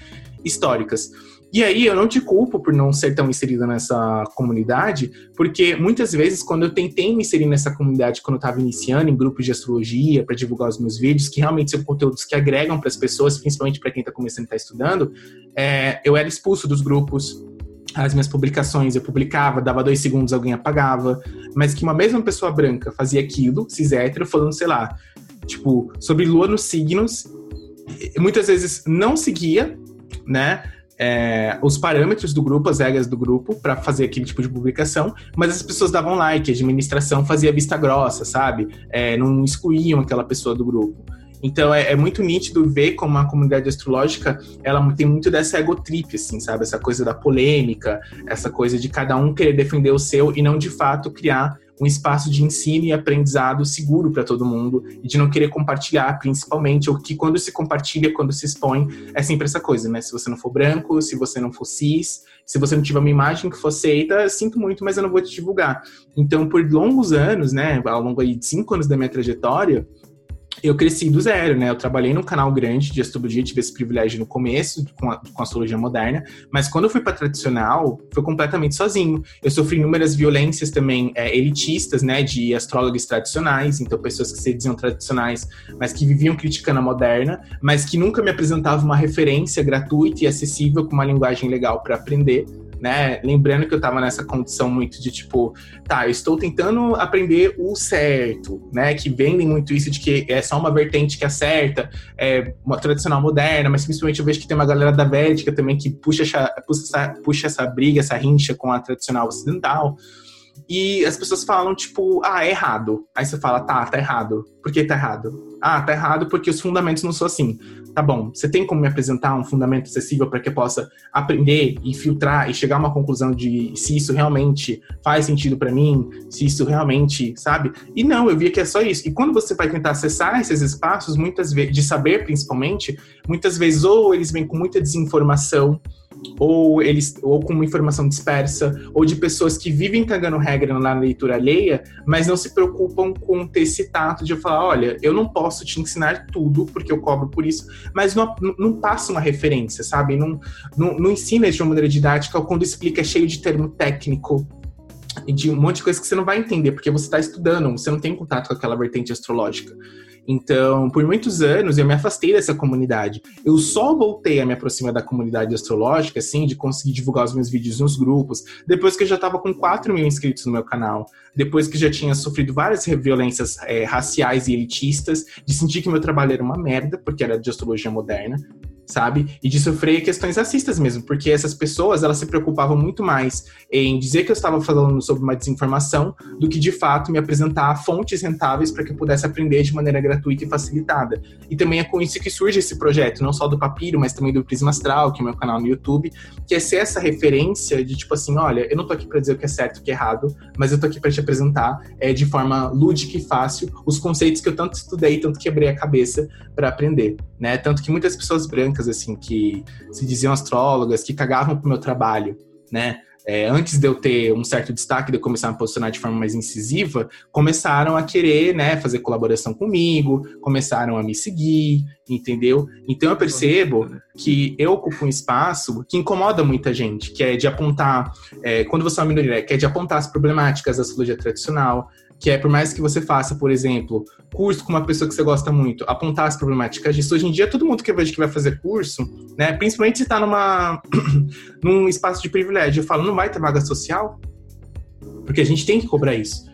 históricas. E aí eu não te culpo por não ser tão inserida nessa comunidade, porque muitas vezes quando eu tentei me inserir nessa comunidade quando eu estava iniciando em grupos de astrologia para divulgar os meus vídeos, que realmente são conteúdos que agregam para as pessoas, principalmente para quem está começando a estar tá estudando, é, eu era expulso dos grupos. As minhas publicações eu publicava, dava dois segundos, alguém apagava, mas que uma mesma pessoa branca fazia aquilo, cis hétero, falando, sei lá, tipo, sobre lua nos signos, muitas vezes não seguia, né? É, os parâmetros do grupo, as regras do grupo, para fazer aquele tipo de publicação, mas as pessoas davam like, a administração fazia vista grossa, sabe? É, não excluíam aquela pessoa do grupo. Então é, é, muito nítido ver como a comunidade astrológica ela tem muito dessa egotrip, assim, sabe? Essa coisa da polêmica, essa coisa de cada um querer defender o seu e não de fato criar um espaço de ensino e aprendizado seguro para todo mundo e de não querer compartilhar, principalmente, o que quando se compartilha, quando se expõe, é sempre essa coisa, né? Se você não for branco, se você não for cis, se você não tiver uma imagem que for aceita, sinto muito, mas eu não vou te divulgar. Então, por longos anos, né, ao longo aí de cinco anos da minha trajetória, eu cresci do zero, né? Eu trabalhei num canal grande de astrologia, tive esse privilégio no começo com a, com a astrologia moderna, mas quando eu fui para tradicional, foi completamente sozinho. Eu sofri inúmeras violências também é, elitistas, né? De astrólogos tradicionais, então pessoas que se diziam tradicionais, mas que viviam criticando a moderna, mas que nunca me apresentavam uma referência gratuita e acessível com uma linguagem legal para aprender né? Lembrando que eu tava nessa condição muito de tipo, tá, eu estou tentando aprender o certo, né? Que vendem muito isso de que é só uma vertente que acerta, é uma tradicional moderna, mas principalmente eu vejo que tem uma galera da Védica também que puxa essa, puxa essa, puxa essa briga, essa rincha com a tradicional ocidental. E as pessoas falam, tipo, ah, é errado. Aí você fala, tá, tá errado. Por que tá errado? Ah, tá errado porque os fundamentos não são assim. Tá bom, você tem como me apresentar um fundamento acessível para que eu possa aprender e filtrar e chegar a uma conclusão de se isso realmente faz sentido para mim, se isso realmente, sabe? E não, eu via que é só isso. E quando você vai tentar acessar esses espaços, muitas vezes, de saber principalmente, muitas vezes ou eles vêm com muita desinformação, ou eles ou com uma informação dispersa, ou de pessoas que vivem cagando regra na leitura alheia, mas não se preocupam com ter esse tato de falar, olha, eu não posso te ensinar tudo, porque eu cobro por isso, mas não, não passa uma referência, sabe? Não, não, não ensina de uma maneira didática, ou quando explica é cheio de termo técnico, de um monte de coisa que você não vai entender, porque você está estudando, você não tem contato com aquela vertente astrológica. Então, por muitos anos, eu me afastei dessa comunidade. Eu só voltei a me aproximar da comunidade astrológica, assim, de conseguir divulgar os meus vídeos nos grupos, depois que eu já estava com 4 mil inscritos no meu canal. Depois que já tinha sofrido várias violências é, raciais e elitistas, de sentir que meu trabalho era uma merda, porque era de astrologia moderna sabe? E de sofrer questões racistas mesmo, porque essas pessoas, elas se preocupavam muito mais em dizer que eu estava falando sobre uma desinformação do que de fato me apresentar fontes rentáveis para que eu pudesse aprender de maneira gratuita e facilitada. E também é com isso que surge esse projeto, não só do Papiro, mas também do Prisma Astral, que é o meu canal no YouTube, que é ser essa referência de tipo assim, olha, eu não tô aqui para dizer o que é certo e o que é errado, mas eu tô aqui para te apresentar é, de forma lúdica e fácil os conceitos que eu tanto estudei, tanto quebrei a cabeça para aprender, né? Tanto que muitas pessoas brancas assim, que se diziam astrólogas, que cagavam pro meu trabalho, né? É, antes de eu ter um certo destaque, de eu começar a me posicionar de forma mais incisiva, começaram a querer, né, fazer colaboração comigo, começaram a me seguir, entendeu? Então eu percebo que eu ocupo um espaço que incomoda muita gente, que é de apontar, é, quando você é uma minoria, que é de apontar as problemáticas da astrologia tradicional, que é por mais que você faça, por exemplo, curso com uma pessoa que você gosta muito, apontar as problemáticas disso. Hoje em dia, todo mundo que eu vejo que vai fazer curso, né, principalmente se está numa (coughs) num espaço de privilégio, eu falo, não vai ter vaga social? Porque a gente tem que cobrar isso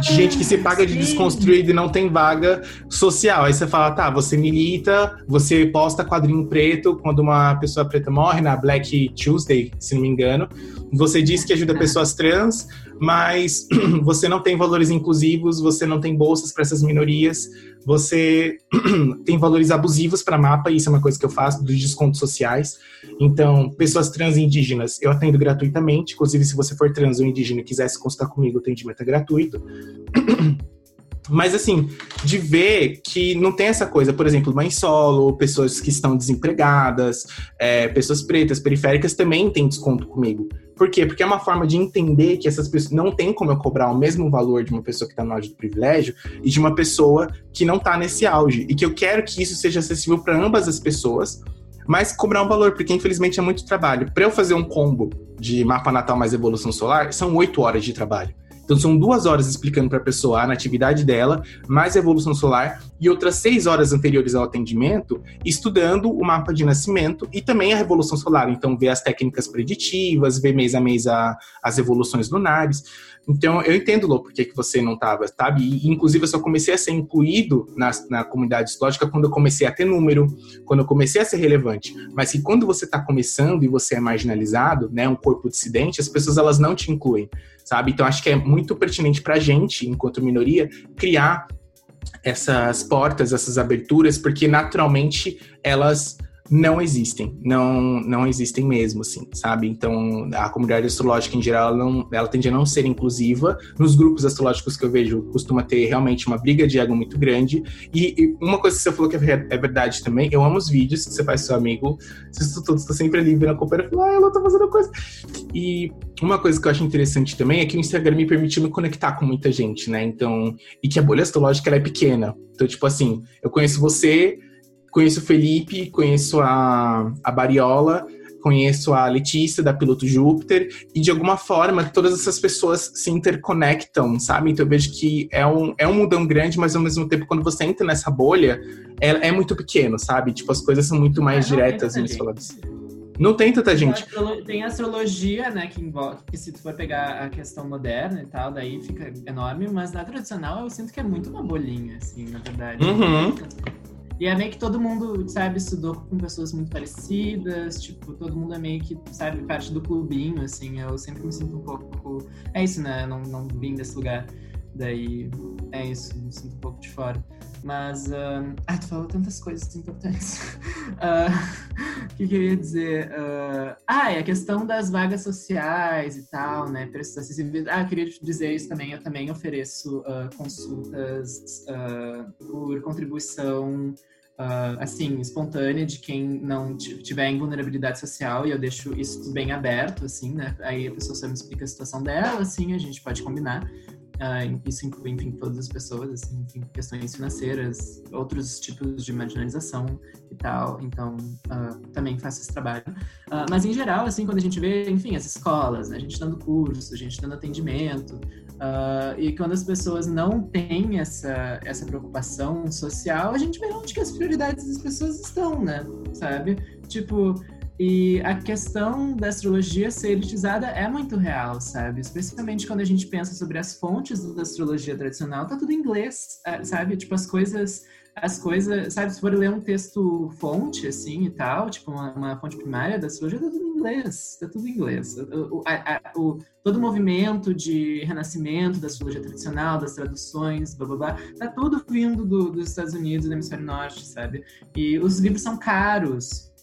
de gente que se paga de desconstruído e não tem vaga social. Aí você fala, tá, você milita, você posta quadrinho preto quando uma pessoa preta morre na Black Tuesday, se não me engano. Você diz que ajuda pessoas trans, mas (clears throat) você não tem valores inclusivos, você não tem bolsas para essas minorias, você (clears throat) tem valores abusivos para mapa, isso é uma coisa que eu faço, dos descontos sociais. Então, pessoas trans e indígenas, eu atendo gratuitamente. Inclusive, se você for trans ou indígena e quiser se consultar comigo, o atendimento é gratuito. (clears throat) Mas assim, de ver que não tem essa coisa, por exemplo, mãe solo, pessoas que estão desempregadas, é, pessoas pretas, periféricas também têm desconto comigo. Por quê? Porque é uma forma de entender que essas pessoas não tem como eu cobrar o mesmo valor de uma pessoa que está no auge do privilégio e de uma pessoa que não está nesse auge. E que eu quero que isso seja acessível para ambas as pessoas, mas cobrar um valor, porque infelizmente é muito trabalho. Para eu fazer um combo de mapa natal mais evolução solar, são oito horas de trabalho. Então são duas horas explicando para a pessoa a natividade dela, mais a evolução solar, e outras seis horas anteriores ao atendimento, estudando o mapa de nascimento e também a revolução solar. Então, ver as técnicas preditivas, ver mês a mês a, as evoluções lunares. Então, eu entendo, Lô, por que, que você não estava, sabe? E, inclusive, eu só comecei a ser incluído na, na comunidade histológica quando eu comecei a ter número, quando eu comecei a ser relevante. Mas que quando você está começando e você é marginalizado, né, um corpo dissidente, as pessoas elas não te incluem, sabe? Então, acho que é muito pertinente para a gente, enquanto minoria, criar essas portas, essas aberturas, porque naturalmente elas não existem, não não existem mesmo, assim, sabe? Então, a comunidade astrológica em geral, ela, não, ela tende a não ser inclusiva. Nos grupos astrológicos que eu vejo, costuma ter realmente uma briga de ego muito grande. E, e uma coisa que você falou que é, é, verdade também, eu amo os vídeos que você faz seu amigo, vocês todos estão sempre ali vendo a companheira e ah, ela tá fazendo coisa. E uma coisa que eu acho interessante também é que o Instagram me permitiu me conectar com muita gente, né? Então, e que a bolha astrológica ela é pequena. Então, tipo assim, eu conheço você, Conheço o Felipe, conheço a, a Bariola, conheço a Letícia da Piloto Júpiter, e de alguma forma todas essas pessoas se interconectam, sabe? Então eu vejo que é um, é um mundão grande, mas ao mesmo tempo, quando você entra nessa bolha, é, é muito pequeno, sabe? Tipo, as coisas são muito mais diretas nos falados. Não tem tanta gente. Tem astrologia, né, que envolve, que se tu for pegar a questão moderna e tal, daí fica enorme, mas na tradicional eu sinto que é muito uma bolinha, assim, na verdade. Uhum. E é meio que todo mundo, sabe, estudou com pessoas muito parecidas, tipo, todo mundo é meio que, sabe, parte do clubinho, assim. Eu sempre me sinto um pouco. É isso, né? Eu não, não vim desse lugar. Daí é isso, me sinto um pouco de fora. Mas. Uh... Ai, tu falou tantas coisas importantes. (laughs) Ah, o uh... que, que, eu ia dizer? Uh... Ah, é a questão das vagas sociais e tal, né? Preços acessíveis. Ah, queria dizer isso também. Eu também ofereço consultas por contribuição. Uh, assim, espontânea de quem não tiver em vulnerabilidade social e eu deixo isso bem aberto, assim, né? Aí a pessoa só me explica a situação dela, assim, a gente pode combinar. Uh, isso inclui, enfim, todas as pessoas, assim, enfim, questões financeiras, outros tipos de marginalização e tal. Então, uh, também faço esse trabalho. Uh, mas, em geral, assim, quando a gente vê, enfim, as escolas, né, a gente dando curso, a gente dando atendimento, e quando as pessoas não têm essa, essa preocupação social, a gente vê onde que as prioridades das pessoas estão, né? Sabe? Tipo, e a questão da astrologia ser elitizada é muito real, sabe? Especialmente quando a gente pensa sobre as fontes da astrologia tradicional, tá tudo em inglês, é, sabe? Tipo, as coisas, as coisas, sabe? Se for ler um texto fonte, assim, e tal, tipo, uma, uma fonte primária da astrologia, tá tudo em inglês, tá tudo em inglês. O, a, a, o, todo o movimento de renascimento da astrologia tradicional, das traduções, blá, blá, blá, tá tudo vindo do, dos Estados Unidos, do hemisfério norte, sabe? E os livros são caros,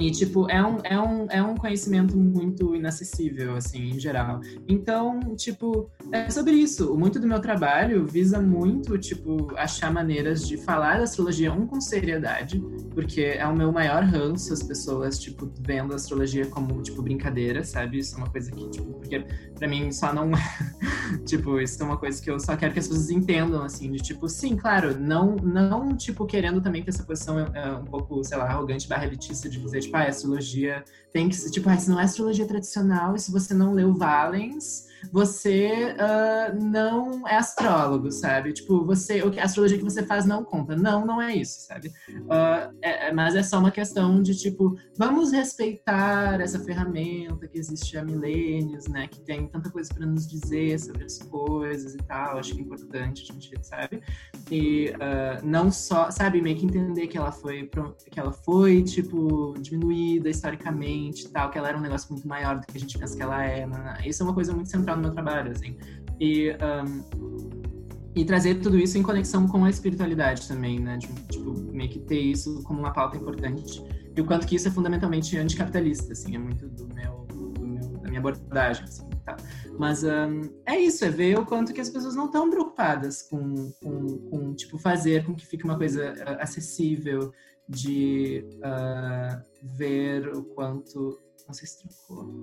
e, tipo, é um, é, um, é um conhecimento muito inacessível, assim, em geral. Então, tipo, é sobre isso. Muito do meu trabalho visa muito, tipo, achar maneiras de falar da astrologia, um, com seriedade, porque é o meu maior ranço, as pessoas, tipo, vendo a astrologia como, tipo, brincadeira, sabe? Isso é uma coisa que, tipo, porque pra mim só não. (laughs) tipo, isso é uma coisa que eu só quero que as pessoas entendam, assim, de tipo, sim, claro, não, não tipo, querendo também que essa posição é, é um pouco, sei lá, arrogante barra elitista de dizer, tipo, tipo, ah, a astrologia tem que ser, tipo, ah, não é astrologia tradicional, e se você não leu Valens, você uh, não é astrólogo, sabe? Tipo, você, a astrologia que você faz não conta. Não, não é isso, sabe? Uh, é, mas é só uma questão de, tipo, vamos respeitar essa ferramenta que existe há milênios, né? Que tem tanta coisa para nos dizer sobre as coisas e tal. Acho que é importante a gente, sabe? E uh, não só, sabe, meio que entender que ela foi, que ela foi, tipo, diminuída historicamente e tal, que ela era um negócio muito maior do que a gente pensa que ela é. Né? Isso é uma coisa muito central no meu trabalho, assim. E, um, e trazer tudo isso em conexão com a espiritualidade também, né? Tipo, tipo, meio que ter isso como uma pauta importante. E o quanto que isso é fundamentalmente anticapitalista, assim, é muito do meu, do meu da minha abordagem, assim, tá? Mas um, é isso, é ver o quanto que as pessoas não estão preocupadas com, com, com, tipo, fazer com que fique uma coisa uh, acessível, de uh, ver o quanto... Não sei se trocou.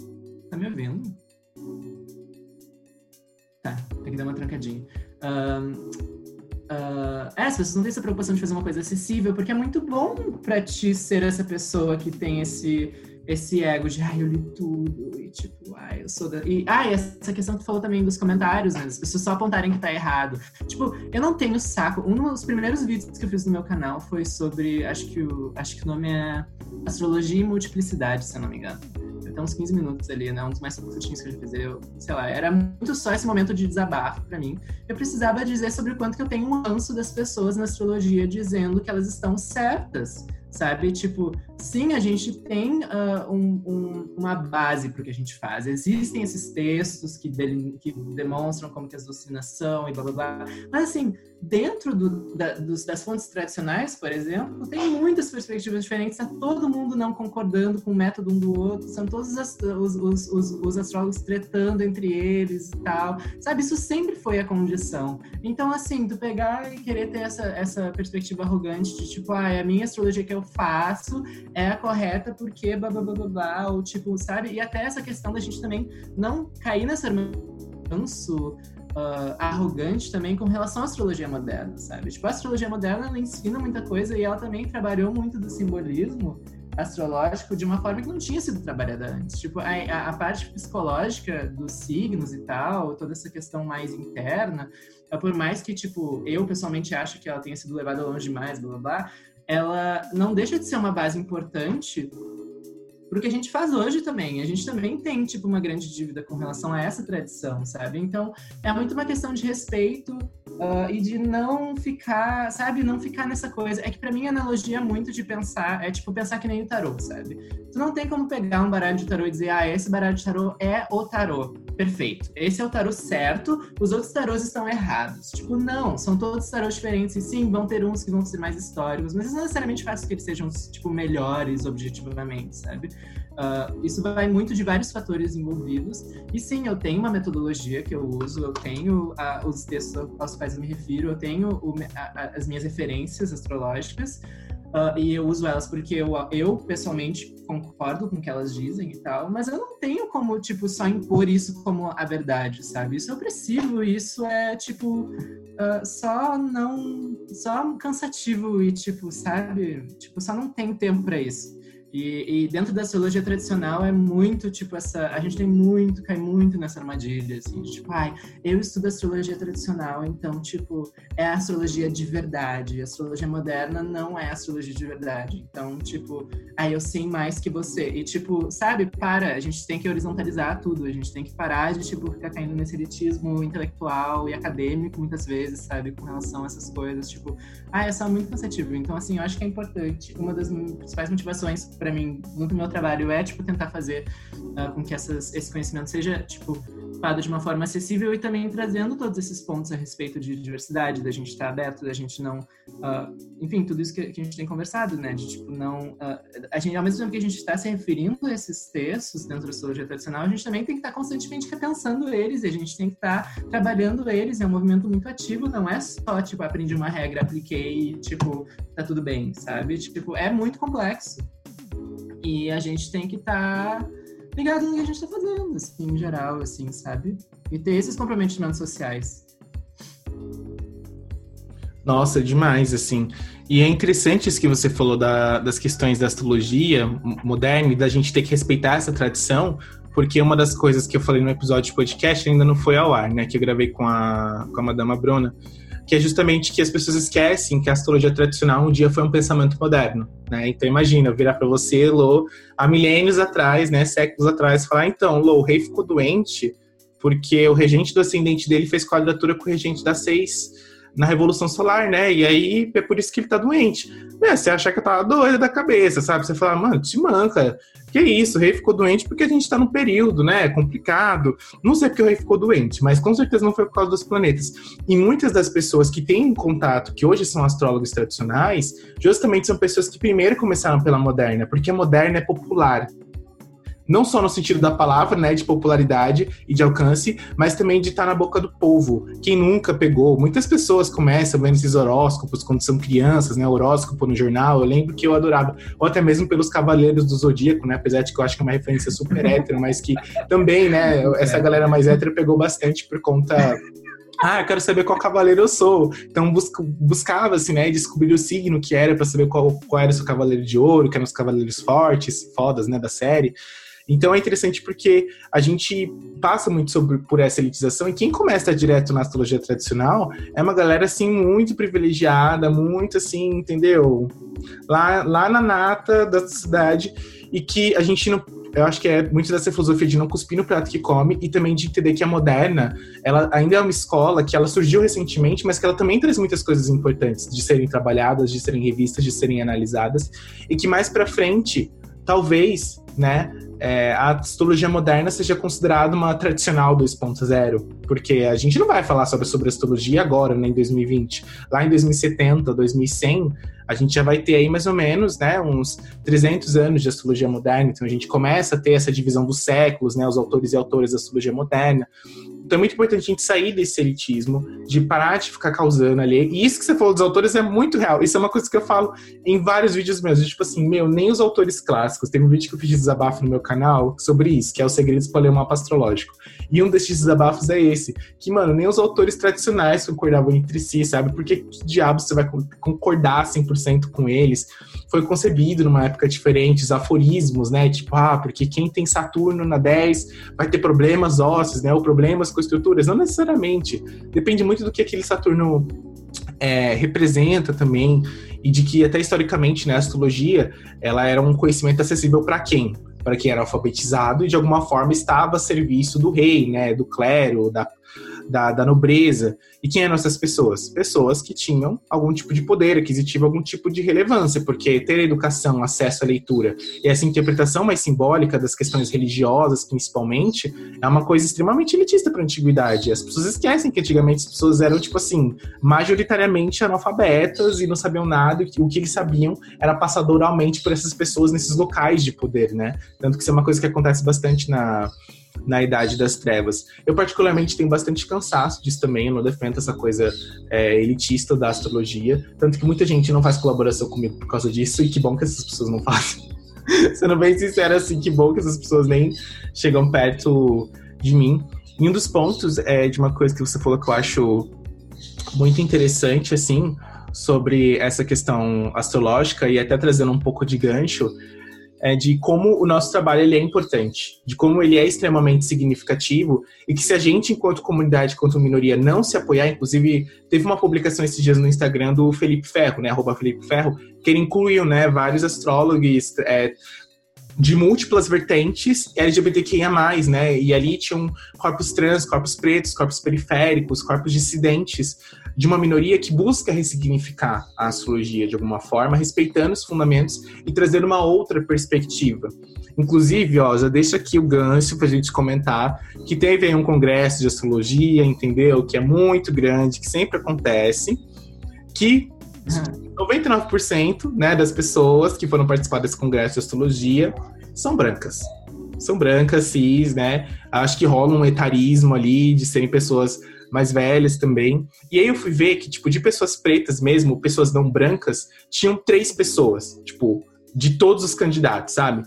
Tá me ouvindo? Tá, tem que dar uma trancadinha. Um, uh, é, as pessoas não têm essa preocupação de fazer uma coisa acessível, porque é muito bom para ti ser essa pessoa que tem esse, esse ego de, ai, eu li tudo, e tipo, ai, eu sou da. E, ai, essa questão que tu falou também dos comentários, né? As pessoas só apontarem que tá errado. Tipo, eu não tenho saco. Um dos primeiros vídeos que eu fiz no meu canal foi sobre, acho que o, acho que o nome é Astrologia e Multiplicidade, se eu não me engano até uns 15 minutos ali, né? Um dos mais curtinhos que eu já fiz. Eu, sei lá, era muito só esse momento de desabafo para mim. Eu precisava dizer sobre o quanto que eu tenho um ranço das pessoas na astrologia dizendo que elas estão certas sabe? Tipo, sim, a gente tem uh, um, um, uma base para o que a gente faz. Existem esses textos que, que demonstram como que as doutrinas são e blá blá blá. Mas, assim, dentro do, da, dos, das fontes tradicionais, por exemplo, tem muitas perspectivas diferentes. Está todo mundo não concordando com o método um do outro. São todos os, os, os, os astrólogos tretando entre eles e tal. Sabe? Isso sempre foi a condição. Então, assim, tu pegar e querer ter essa, essa perspectiva arrogante de tipo, ah, a minha astrologia que eu faço é a correta porque blá blá blá blá, blá ou tipo, sabe? E até essa questão da gente também não cair nessa ranço uh, arrogante também com relação à astrologia moderna, sabe? Tipo, a astrologia moderna ela ensina muita coisa e ela também trabalhou muito do simbolismo astrológico de uma forma que não tinha sido trabalhada antes. Tipo, a, a, parte psicológica dos signos e tal, toda essa questão mais interna, por mais que, tipo, eu pessoalmente acho que ela tenha sido levada longe demais, blá blá blá, ela não deixa de ser uma base importante pro que a gente faz hoje também. A gente também tem, tipo, uma grande dívida com relação a essa tradição, sabe? Então, é muito uma questão de respeito uh, e de não ficar, sabe? Não ficar nessa coisa. É que para mim a analogia é muito de pensar, é tipo pensar que nem o tarô, sabe? Tu não tem como pegar um baralho de tarô e dizer, ah, esse baralho de tarô é o tarô. Perfeito. Esse é o tarô certo, os outros tarôs estão errados. Tipo, não, são todos tarôs diferentes. E sim, vão ter uns que vão ser mais históricos, mas não necessariamente faz com que eles sejam, tipo, melhores objetivamente, sabe? Uh, isso vai muito de vários fatores envolvidos. E sim, eu tenho uma metodologia que eu uso, eu tenho uh, os textos aos quais eu me refiro, eu tenho o, a, as minhas referências astrológicas. Uh, e eu uso elas porque eu, eu pessoalmente concordo com o que elas dizem e tal, mas eu não tenho como, tipo, só impor isso como a verdade, sabe? Isso é opressivo, isso é, tipo, uh, só não. só cansativo e, tipo, sabe? Tipo, só não tem tempo para isso. E, e, dentro da astrologia tradicional é muito, tipo, essa. A gente tem muito, cai muito nessa armadilha, assim, de, tipo, ai, eu estudo astrologia tradicional, então, tipo, é a astrologia de verdade. A astrologia moderna não é a astrologia de verdade. Então, tipo, ai, eu sei mais que você. E, tipo, sabe, para, a gente tem que horizontalizar tudo, a gente tem que parar de, tipo, ficar caindo nesse elitismo intelectual e acadêmico, muitas vezes, sabe, com relação a essas coisas, tipo, ai, é só muito cansativo. Então, assim, eu acho que é importante. Uma das principais motivações para mim, muito do meu trabalho é, tipo, tentar fazer uh, com que essas, esse conhecimento seja, tipo, falado de uma forma acessível e também trazendo todos esses pontos a respeito de diversidade, da gente estar aberto, da gente não... Uh, enfim, tudo isso que, que, a gente tem conversado, né? De, tipo, não... Uh, a gente, ao mesmo tempo que a gente está se referindo a esses textos dentro da astrologia tradicional, a gente também tem que estar constantemente repensando eles e a gente tem que estar trabalhando eles. É um movimento muito ativo, não é só, tipo, aprendi uma regra, apliquei e, tipo, tá tudo bem, sabe? Tipo, é muito complexo. E a gente tem que estar tá ligado no que a gente está fazendo, assim, em geral, assim, sabe? E ter esses comprometimentos sociais. Nossa, demais, assim. E é interessante isso que você falou da, das questões da astrologia moderna e da gente ter que respeitar essa tradição, porque uma das coisas que eu falei no episódio de podcast ainda não foi ao ar, né? Que eu gravei com a, com a Madama Bruna, que é justamente que as pessoas esquecem que a astrologia tradicional um dia foi um pensamento moderno, né? Então imagina, virar para você, Lô, há milênios atrás, né, séculos atrás, falar, então, Lô, o rei ficou doente porque o regente do ascendente dele fez quadratura com o regente da seis na Revolução Solar, né? E aí é por isso que ele tá doente. Né? Você achar que eu tava da cabeça, sabe? Você fala, mano, te manca. Que isso, o rei ficou doente porque a gente tá num período, né? Complicado. Não sei porque o rei ficou doente, mas com certeza não foi por causa dos planetas. E muitas das pessoas que têm contato, que hoje são astrólogos tradicionais, justamente são pessoas que primeiro começaram pela moderna, porque a moderna é popular não só no sentido da palavra, né, de popularidade e de alcance, mas também de estar na boca do povo. Quem nunca pegou? Muitas pessoas começam vendo esses horóscopos quando são crianças, né, horóscopo no jornal. Eu lembro que eu adorava, ou até mesmo pelos Cavaleiros do Zodíaco, né, apesar de que eu acho que é uma referência super (laughs) hétero, mas que também, né, essa galera mais hétero pegou bastante por conta ah, eu quero saber qual cavaleiro eu sou. Então buscava assim, né, descobrir o signo que era para saber qual, qual era o seu cavaleiro de ouro, que eram os cavaleiros fortes, fodas, né, da série. Então é interessante porque a gente passa muito sobre, por essa elitização e quem começa direto na astrologia tradicional é uma galera assim muito privilegiada, muito assim, entendeu? Lá, lá na nata da cidade e que a gente não eu acho que é muito dessa filosofia de não cuspir no prato que come e também de entender que a moderna, ela ainda é uma escola que ela surgiu recentemente, mas que ela também traz muitas coisas importantes de serem trabalhadas, de serem revistas, de serem analisadas e que mais para frente, talvez, né, é, a astrologia moderna seja considerada uma tradicional 2.0, porque a gente não vai falar sobre, sobre astrologia agora, né, em 2020. Lá em 2070, 2100, a gente já vai ter aí mais ou menos, né, uns 300 anos de astrologia moderna, então a gente começa a ter essa divisão dos séculos, né, os autores e autores da astrologia moderna. Então é muito importante a gente sair desse elitismo, de parar de ficar causando ali. E isso que você falou dos autores é muito real. Isso é uma coisa que eu falo em vários vídeos meus. Tipo assim, meu, nem os autores clássicos. Tem um vídeo que eu fiz de desabafo no meu canal sobre isso, que é o segredos para ler o mapa astrológico. E um desses desabafos é esse, que, mano, nem os autores tradicionais concordavam entre si, sabe? Por que, diabo você vai concordar 100% com eles? Foi concebido numa época diferente, os aforismos, né? Tipo, ah, porque quem tem Saturno na 10 vai ter problemas ósseos, né? Ou problemas com estruturas. Não necessariamente. Depende muito do que aquele Saturno é, representa também e de que até historicamente né, a astrologia ela era um conhecimento acessível para quem para quem era alfabetizado e de alguma forma estava a serviço do rei né do clero da da, da nobreza. E quem eram essas pessoas? Pessoas que tinham algum tipo de poder aquisitivo, algum tipo de relevância, porque ter educação, acesso à leitura e essa interpretação mais simbólica das questões religiosas, principalmente, é uma coisa extremamente elitista para a antiguidade. As pessoas esquecem que antigamente as pessoas eram, tipo assim, majoritariamente analfabetas e não sabiam nada, e o que eles sabiam era passado oralmente por essas pessoas nesses locais de poder, né? Tanto que isso é uma coisa que acontece bastante na na Idade das Trevas. Eu, particularmente, tenho bastante cansaço disso também, eu não defendo essa coisa é, elitista da astrologia, tanto que muita gente não faz colaboração comigo por causa disso, e que bom que essas pessoas não (laughs) fazem. Sendo bem sincero, assim, que bom que essas pessoas nem chegam perto de mim. E um dos pontos é de uma coisa que você falou que eu acho muito interessante, assim, sobre essa questão astrológica, e até trazendo um pouco de gancho, é, de como o nosso trabalho ele é importante, de como ele é extremamente significativo e que se a gente, enquanto comunidade, enquanto minoria, não se apoiar, inclusive teve uma publicação esses dias no Instagram do Felipe Ferro, né, arroba Felipe Ferro, que ele incluiu, né, vários astrólogos é, de múltiplas vertentes LGBTQIA+, né, e ali tinham corpos trans, corpos pretos, corpos periféricos, corpos dissidentes, de uma minoria que busca ressignificar a astrologia de alguma forma, respeitando os fundamentos e trazendo uma outra perspectiva. Inclusive, ó, já deixa aqui o gancho para a gente comentar que teve aí um congresso de astrologia, entendeu? Que é muito grande, que sempre acontece, que 99% né, das pessoas que foram participar desse congresso de astrologia são brancas. São brancas, cis, né? Acho que rola um etarismo ali de serem pessoas mais velhas também. E aí eu fui ver que, tipo, de pessoas pretas mesmo, pessoas não brancas, tinham três pessoas, tipo, de todos os candidatos, sabe?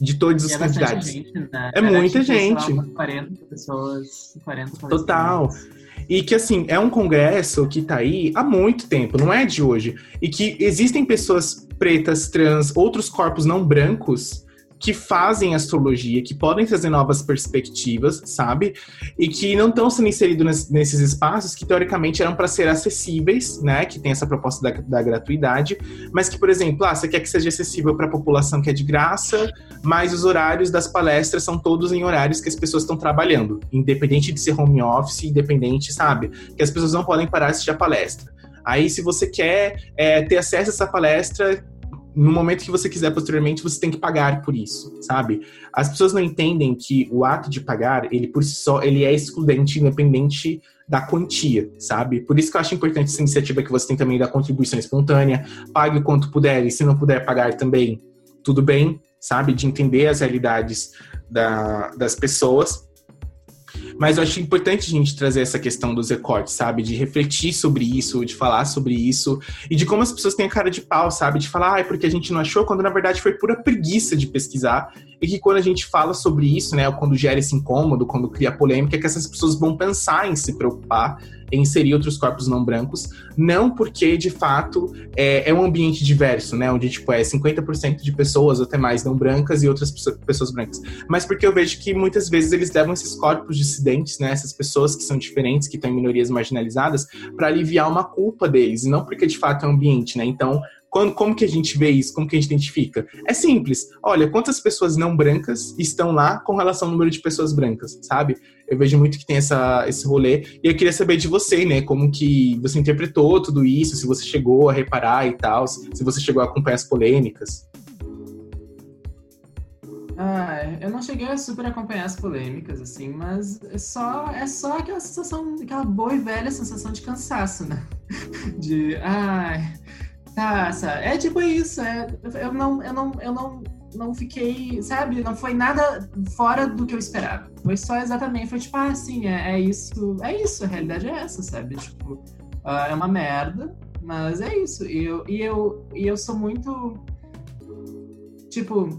de todas as E é bastante gente, né? É Era, muita tipo, lá, gente. umas 40 pessoas, 40 Total. E que, assim, é um congresso que tá aí há muito tempo, não é de hoje. E que existem pessoas pretas, trans, outros corpos não brancos que fazem astrologia, que podem trazer novas perspectivas, sabe? E que não estão sendo inseridos nes- nesses espaços que, teoricamente, eram para ser acessíveis, né? Que tem essa proposta da, da gratuidade, mas que, por exemplo, ah, você quer que seja acessível para a população que é de graça, mas os horários das palestras são todos em horários que as pessoas estão trabalhando, independente de ser home office, independente, sabe? Que as pessoas não podem parar de assistir a palestra. Aí, se você quer é, ter acesso a essa palestra, no momento que você quiser posteriormente, você tem que pagar por isso, sabe? As pessoas não entendem que o ato de pagar, ele por si só, ele é excludente, independente da quantia, sabe? Por isso que eu acho importante essa iniciativa que você tem também da contribuição espontânea, pague o quanto puder, e se não puder pagar também, tudo bem, sabe? De entender as realidades da- das pessoas. Mas eu acho importante a gente trazer essa questão dos recortes, sabe? De refletir sobre isso, de falar sobre isso, e de como as pessoas têm a cara de pau, sabe? De falar, ah, é porque a gente não achou, quando na verdade foi pura preguiça de pesquisar. E que quando a gente fala sobre isso, né, quando gera esse incômodo, quando cria polêmica, é que essas pessoas vão pensar em se preocupar em inserir outros corpos não brancos, não porque, de fato, é, é um ambiente diverso, né, onde, tipo, é 50% de pessoas, ou até mais, não brancas e outras pesso- pessoas brancas, mas porque eu vejo que muitas vezes eles levam esses corpos dissidentes, né, essas pessoas que são diferentes, que estão em minorias marginalizadas, para aliviar uma culpa deles, e não porque, de fato, é um ambiente, né, então... Quando, como que a gente vê isso? Como que a gente identifica? É simples. Olha, quantas pessoas não brancas estão lá com relação ao número de pessoas brancas, sabe? Eu vejo muito que tem essa, esse rolê. E eu queria saber de você, né? Como que você interpretou tudo isso, se você chegou a reparar e tal, se você chegou a acompanhar as polêmicas. Ah, eu não cheguei a super acompanhar as polêmicas, assim, mas é só, é só aquela sensação, aquela boa e velha sensação de cansaço, né? (laughs) De, ai, tá, sabe? É tipo isso, é, eu não, eu não, eu não, não fiquei, sabe? Não foi nada fora do que eu esperava. Foi só exatamente, foi tipo, ah, sim, é, é isso, é isso, a realidade é essa, sabe? Tipo, ah, é uma merda, mas é isso. E eu, e eu, e eu sou muito, tipo,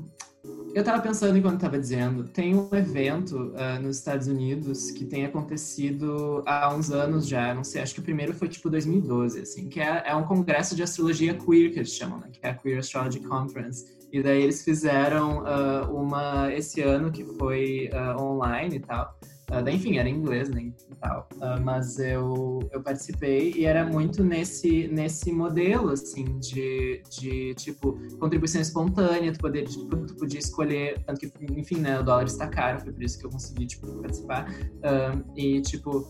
eu tava pensando enquanto tava dizendo, tem um evento uh, nos Estados Unidos que tem acontecido há uns anos já, não sei, acho que o primeiro foi tipo 2012, assim, que é, é um congresso de astrologia queer que eles chamam, né, que é a Queer Astrology Conference. E daí eles fizeram uh, uma esse ano que foi uh, online e tal. Uh, daí, enfim, era em inglês né, e tal. Uh, mas eu, eu participei e era muito nesse, nesse modelo, assim, de, de tipo, contribuição espontânea, tu, poder, tipo, tu podia escolher, tanto que, enfim, né, o dólar está caro, foi por isso que eu consegui, tipo, participar. Uh, e, tipo,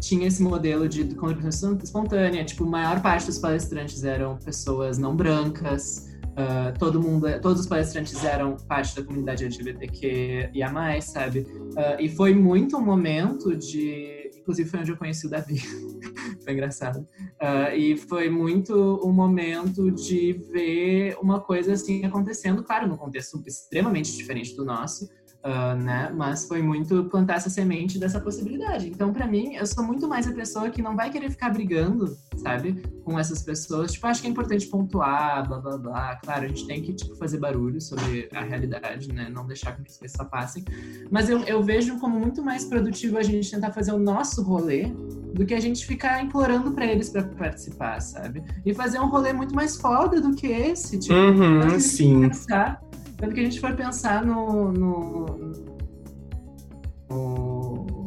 tinha esse modelo de, contribuição espontânea, tipo, a maior parte dos palestrantes eram pessoas não brancas, Uh, todo mundo, todos os palestrantes eram parte da comunidade LGBTQ e a mais, sabe? Uh, e foi muito um momento de. Inclusive foi onde eu conheci o Davi. (laughs) foi engraçado. Uh, e foi muito um momento de ver uma coisa assim acontecendo, claro, num contexto extremamente diferente do nosso. Uh, né? Mas foi muito plantar essa semente dessa possibilidade. Então, para mim, eu sou muito mais a pessoa que não vai querer ficar brigando, sabe, com essas pessoas. Tipo, acho que é importante pontuar, blá blá blá. Claro, a gente tem que tipo fazer barulho sobre a realidade, né? Não deixar com que as coisas só passem. Mas eu, eu vejo como muito mais produtivo a gente tentar fazer o nosso rolê do que a gente ficar implorando para eles para participar, sabe? E fazer um rolê muito mais foda do que esse, tipo, uhum, sim. Pensar, quando que a gente for pensar no, no, no,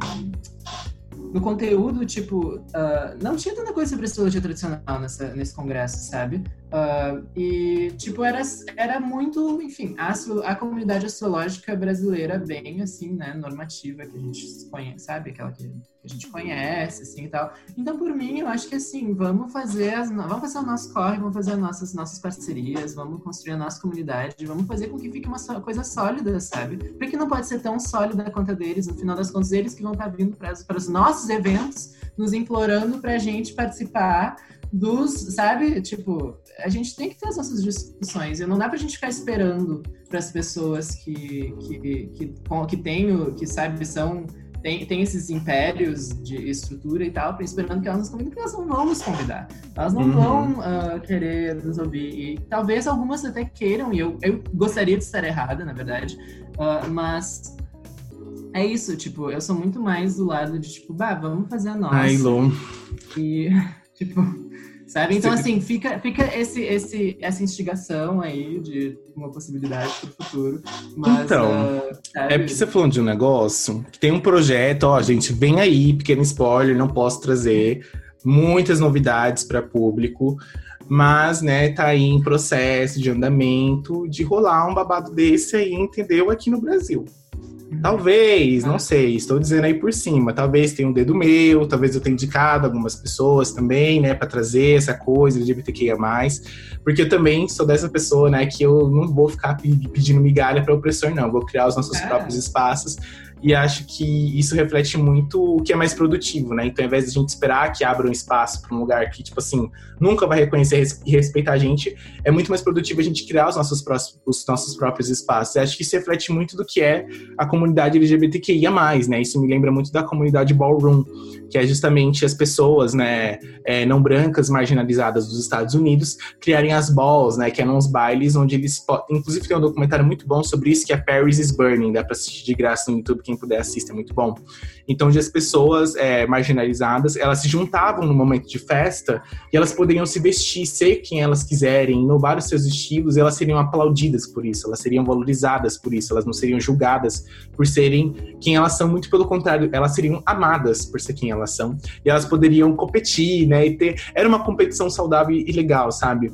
no conteúdo, tipo, uh, não tinha tanta coisa sobre astrologia tradicional nessa, nesse congresso, sabe? Uh, e, tipo, era, era muito, enfim, a, a comunidade astrológica brasileira bem, assim, né, normativa, que a gente conhece, sabe? Aquela que, que, a gente conhece, assim, e tal. Então, por mim, eu acho que, assim, vamos fazer, as, vamos fazer o nosso corre, vamos fazer as nossas, nossas parcerias, vamos construir a nossa comunidade, vamos fazer com que fique uma coisa sólida, sabe? Porque não pode ser tão sólida quanto a deles, no final das contas, eles que vão estar vindo para, para os nossos eventos, nos implorando pra gente participar dos, sabe? Tipo, a gente tem que ter as nossas discussões. E não dá pra gente ficar esperando para as pessoas que, que, que, que, tem, que sabe, são tem, tem esses impérios de estrutura e tal, esperando que elas nos convidem, porque elas não vão nos convidar. Elas não uhum. vão uh, querer nos ouvir. E talvez algumas até queiram, e eu, eu gostaria de estar errada, na verdade, uh, mas é isso, tipo, eu sou muito mais do lado de, tipo, bah, vamos fazer a nossa. Ai. E, (laughs) tipo, sabe? Então, assim, fica, fica esse, esse, essa instigação aí de uma possibilidade para o futuro. Mas, então, uh, é porque você falando de um negócio que tem um projeto, ó, gente, vem aí, pequeno spoiler, não posso trazer muitas novidades para público, mas, né, tá aí em processo de andamento de rolar um babado desse aí, entendeu? Aqui no Brasil. Talvez, não sei, estou dizendo aí por cima. Talvez tenha um dedo meu, talvez eu tenha indicado algumas pessoas também, né, para trazer essa coisa LGBTQIA+. Porque eu também sou dessa pessoa, né, que eu não vou ficar pedindo migalha para opressor, não. Vou criar os nossos é. próprios espaços e acho que isso reflete muito o que é mais produtivo, né? Então, ao invés de a gente esperar que abra um espaço para um lugar que, tipo assim, nunca vai reconhecer e respeitar a gente, é muito mais produtivo a gente criar os nossos, próximos, os nossos próprios espaços. E acho que isso reflete muito do que é a comunidade LGBTQIA+, né? Isso me lembra muito da comunidade Ballroom, que é justamente as pessoas, né, é, não brancas, marginalizadas dos Estados Unidos, criarem as balls, né, que eram os bailes onde eles... Inclusive tem um documentário muito bom sobre isso, que é Paris is Burning, dá para assistir de graça no YouTube, quem puder assistir, é muito bom. Então, onde as pessoas é, marginalizadas, elas se juntavam no momento de festa e elas poderiam se vestir, ser quem elas quiserem, inovar os seus estilos, elas seriam aplaudidas por isso, elas seriam valorizadas por isso, elas não seriam julgadas por serem quem elas são, muito pelo contrário, elas seriam amadas por ser quem elas são, e elas poderiam competir, né, e ter... Era uma competição saudável e legal, sabe?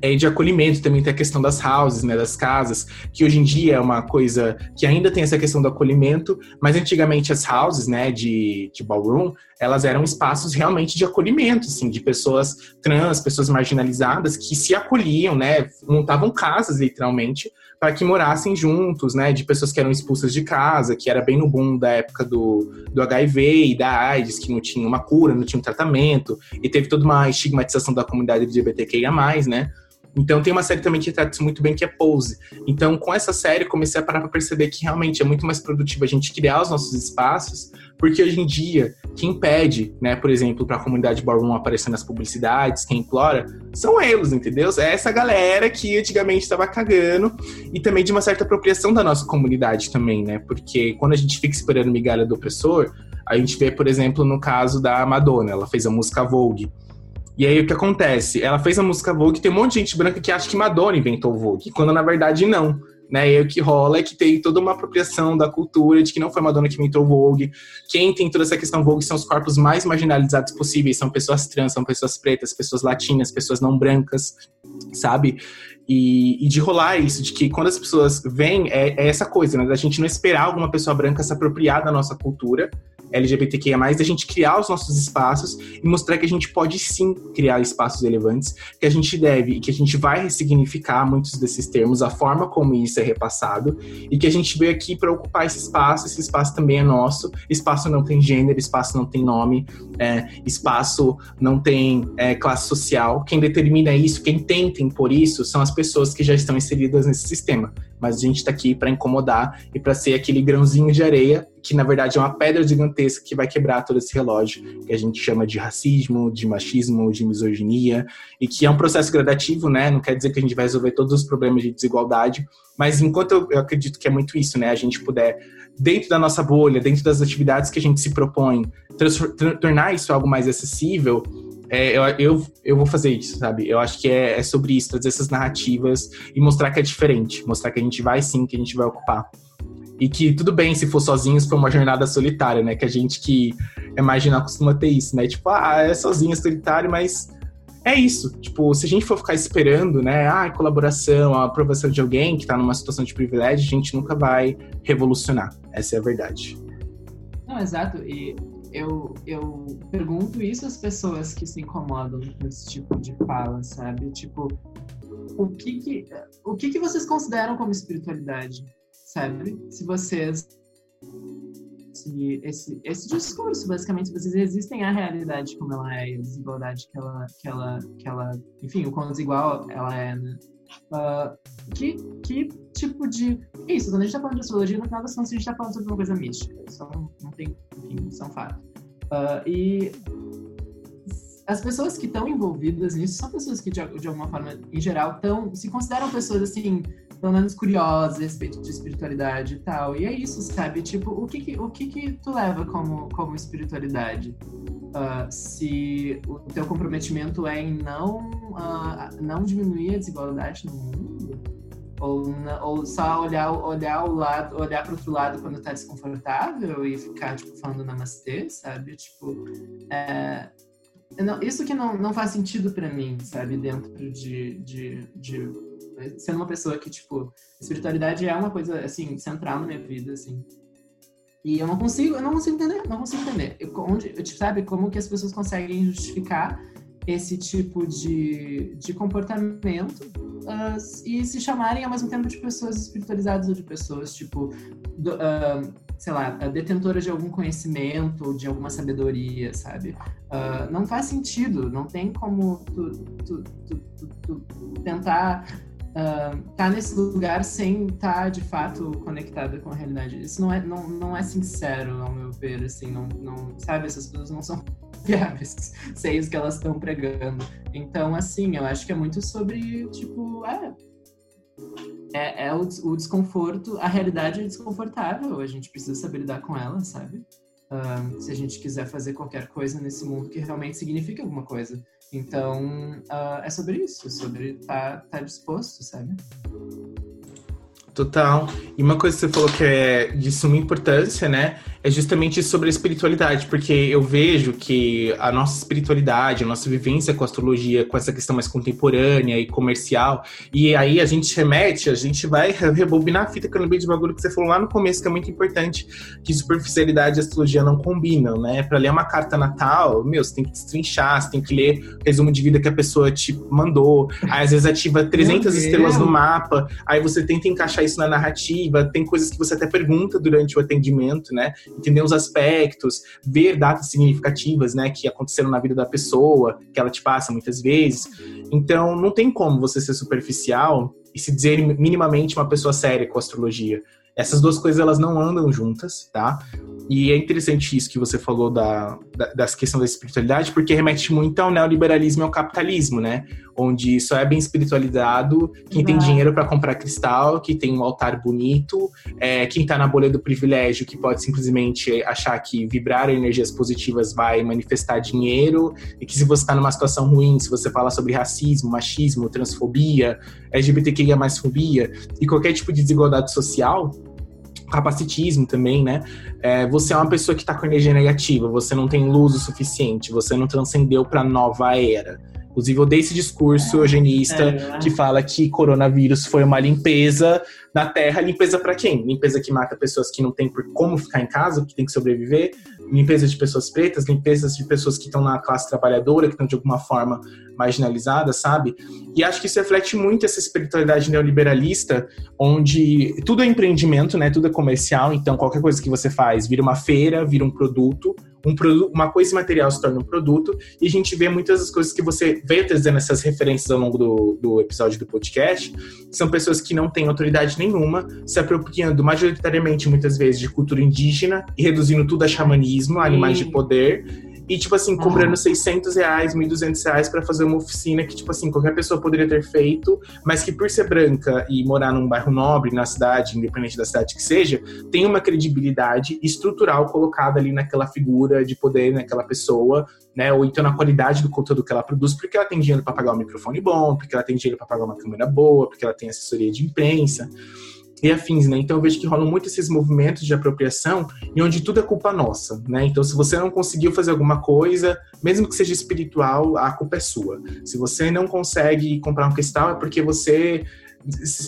É, de acolhimento, também tem a questão das houses, né, das casas, que hoje em dia é uma coisa que ainda tem essa questão do acolhimento, mas antigamente as houses, né, de, de ballroom, elas eram espaços realmente de acolhimento, assim, de pessoas trans, pessoas marginalizadas que se acolhiam, né, montavam casas literalmente para que morassem juntos, né, de pessoas que eram expulsas de casa, que era bem no boom da época do, do HIV e da AIDS, que não tinha uma cura, não tinha um tratamento, e teve toda uma estigmatização da comunidade LGBTQIA+, né, então tem uma série também que trata isso muito bem, que é Pose. Então, com essa série, comecei a parar para perceber que realmente é muito mais produtivo a gente criar os nossos espaços, porque hoje em dia, quem pede, né, por exemplo, para a comunidade Ballroom aparecer nas publicidades, quem implora, são eles, entendeu? É essa galera que antigamente estava cagando e também de uma certa apropriação da nossa comunidade também, né? Porque quando a gente fica esperando migalha do opressor, a gente vê, por exemplo, no caso da Madonna, ela fez a música Vogue. E aí o que acontece? Ela fez a música Vogue, tem um monte de gente branca que acha que Madonna inventou o Vogue, quando na verdade não. Né? E aí o que rola é que tem toda uma apropriação da cultura de que não foi Madonna que inventou o Vogue. Quem tem toda essa questão Vogue são os corpos mais marginalizados possíveis, são pessoas trans, são pessoas pretas, pessoas latinas, pessoas não brancas, sabe? E, e, de rolar isso, de que quando as pessoas vêm, é, é, essa coisa, né? Da gente não esperar alguma pessoa branca se apropriar da nossa cultura LGBTQIA+, da gente criar os nossos espaços e mostrar que a gente pode sim criar espaços relevantes, que a gente deve e que a gente vai ressignificar muitos desses termos, a forma como isso é repassado, e que a gente veio aqui para ocupar esse espaço, esse espaço também é nosso, espaço não tem gênero, espaço não tem nome, é, espaço não tem é, classe social, quem determina isso, quem tenta impor isso, são as pessoas que já estão inseridas nesse sistema. Mas a gente está aqui para incomodar e para ser aquele grãozinho de areia que na verdade é uma pedra gigantesca que vai quebrar todo esse relógio que a gente chama de racismo, de machismo, de misoginia e que é um processo gradativo, né? Não quer dizer que a gente vai resolver todos os problemas de desigualdade, mas enquanto eu, eu acredito que é muito isso, né? A gente puder dentro da nossa bolha, dentro das atividades que a gente se propõe, tornar isso algo mais acessível, é, eu, eu, eu vou fazer isso, sabe? Eu acho que é, é sobre isso, trazer essas narrativas e mostrar que é diferente, mostrar que a gente vai sim, que a gente vai ocupar. E que tudo bem se for sozinho, se for uma jornada solitária, né? Que a gente que é marginal costuma ter isso, né? Tipo, ah, é sozinho, solitário, mas é isso. Tipo, se a gente for ficar esperando, né? Ah, colaboração, a aprovação de alguém que tá numa situação de privilégio, a gente nunca vai revolucionar. Essa é a verdade. Não, exato. E eu, eu pergunto isso às pessoas que se incomodam com esse tipo de fala, sabe? Tipo, o que que, o que, que vocês consideram como espiritualidade, sabe? Se vocês esse, esse, esse discurso, basicamente, se vocês resistem à realidade como ela é, a desigualdade que ela, que ela, que ela, enfim, o quão desigual ela é, né? Uh, que, que tipo de. É isso, quando a gente está falando de astrologia, no final das contas a gente está falando sobre uma coisa mística. Isso não, não tem. Enfim, são fatos. Uh, e as pessoas que estão envolvidas nisso são pessoas que, de, de alguma forma, em geral, tão, se consideram pessoas, assim, pelo menos curiosas a respeito de espiritualidade e tal. E é isso, sabe? Tipo, o que que, o que, que tu leva como, como espiritualidade? Uh, se o teu comprometimento é em não, uh, não diminuir a desigualdade no mundo? Ou, ou só olhar, olhar o lado, olhar para outro lado quando tá desconfortável e ficar, tipo, falando namastê, sabe? Tipo, é, não, isso que não, não faz sentido para mim, sabe? Dentro de, de, de sendo uma pessoa que, tipo, espiritualidade é uma coisa, assim, central na minha vida, assim. E eu não consigo, eu não consigo entender, não consigo entender. Eu, onde, eu, sabe, como que as pessoas conseguem justificar esse tipo de, de comportamento uh, e se chamarem ao mesmo tempo de pessoas espiritualizadas ou de pessoas, tipo, do, uh, sei lá, detentoras de algum conhecimento, de alguma sabedoria, sabe? Uh, não faz sentido, não tem como tu, tu, tu, tu tentar tá nesse lugar sem estar tá, de fato conectada com a realidade. Isso não é, não, não é sincero, ao meu ver, assim, não, não sabe? Essas pessoas não são (laughs) viáveis, sei o que elas estão pregando. Então, assim, eu acho que é muito sobre, tipo, é, é, é o, o, desconforto, a realidade é desconfortável, a gente precisa saber lidar com ela, sabe? Uh, se a gente quiser fazer qualquer coisa nesse mundo que realmente signifique alguma coisa. Então, uh, é sobre isso, sobre estar tá, tá disposto, sabe? Total. E uma coisa que você falou que é de suma importância, né? É justamente sobre a espiritualidade, porque eu vejo que a nossa espiritualidade, a nossa vivência com a astrologia, com essa questão mais contemporânea e comercial, e aí a gente remete, a gente vai (laughs) rebobinar a fita que eu lembrei de bagulho que você falou lá no começo, que é muito importante, que superficialidade e astrologia não combinam, né? Para ler uma carta natal, meu, você tem que destrinchar, você tem que ler o resumo de vida que a pessoa te mandou, aí às vezes ativa 300 estrelas no mapa, aí você tenta encaixar isso na narrativa, tem coisas que você até pergunta durante o atendimento, né? Entender os aspectos, ver datas significativas, né, que aconteceram na vida da pessoa, que ela te passa muitas vezes. Então, não tem como você ser superficial e se dizer minimamente uma pessoa séria com astrologia. Essas duas coisas elas não andam juntas, tá? E é interessante isso que você falou da, da, das questões da espiritualidade, porque remete muito ao neoliberalismo e ao capitalismo, né? Onde só é bem espiritualizado quem tem dinheiro para comprar cristal, que tem um altar bonito, é, quem tá na bolha do privilégio, que pode simplesmente achar que vibrar energias positivas vai manifestar dinheiro, e que se você tá numa situação ruim, se você fala sobre racismo, machismo, transfobia, LGBTQIA mais fobia e qualquer tipo de desigualdade social, capacitismo também, né? É, você é uma pessoa que está com energia negativa, você não tem luz o suficiente, você não transcendeu para nova era. Inclusive, eu dei esse discurso eugenista é, que fala que coronavírus foi uma limpeza na Terra. Limpeza para quem? Limpeza que mata pessoas que não têm por como ficar em casa, que tem que sobreviver. Limpeza de pessoas pretas, limpezas de pessoas que estão na classe trabalhadora, que estão de alguma forma marginalizadas, sabe? E acho que isso reflete muito essa espiritualidade neoliberalista, onde tudo é empreendimento, né? Tudo é comercial, então qualquer coisa que você faz vira uma feira, vira um produto um produto, uma coisa material se torna um produto, e a gente vê muitas das coisas que você veio trazendo essas referências ao longo do, do episódio do podcast, são pessoas que não têm autoridade nenhuma, se apropriando majoritariamente, muitas vezes, de cultura indígena e reduzindo tudo a xamanismo, a animais de poder, e, tipo assim, cobrando 600 reais, 1.200 reais pra fazer uma oficina que, tipo assim, qualquer pessoa poderia ter feito, mas que por ser branca e morar num bairro nobre, na cidade, independente da cidade que seja, tem uma credibilidade estrutural colocada ali naquela figura de poder, naquela pessoa, né? Ou então na qualidade do conteúdo que ela produz, porque ela tem dinheiro para pagar um microfone bom, porque ela tem dinheiro para pagar uma câmera boa, porque ela tem assessoria de imprensa e afins, né? Então eu vejo que rolam muito esses movimentos de apropriação e onde tudo é culpa nossa, né? Então se você não conseguiu fazer alguma coisa, mesmo que seja espiritual, a culpa é sua. Se você não consegue comprar um cristal é porque você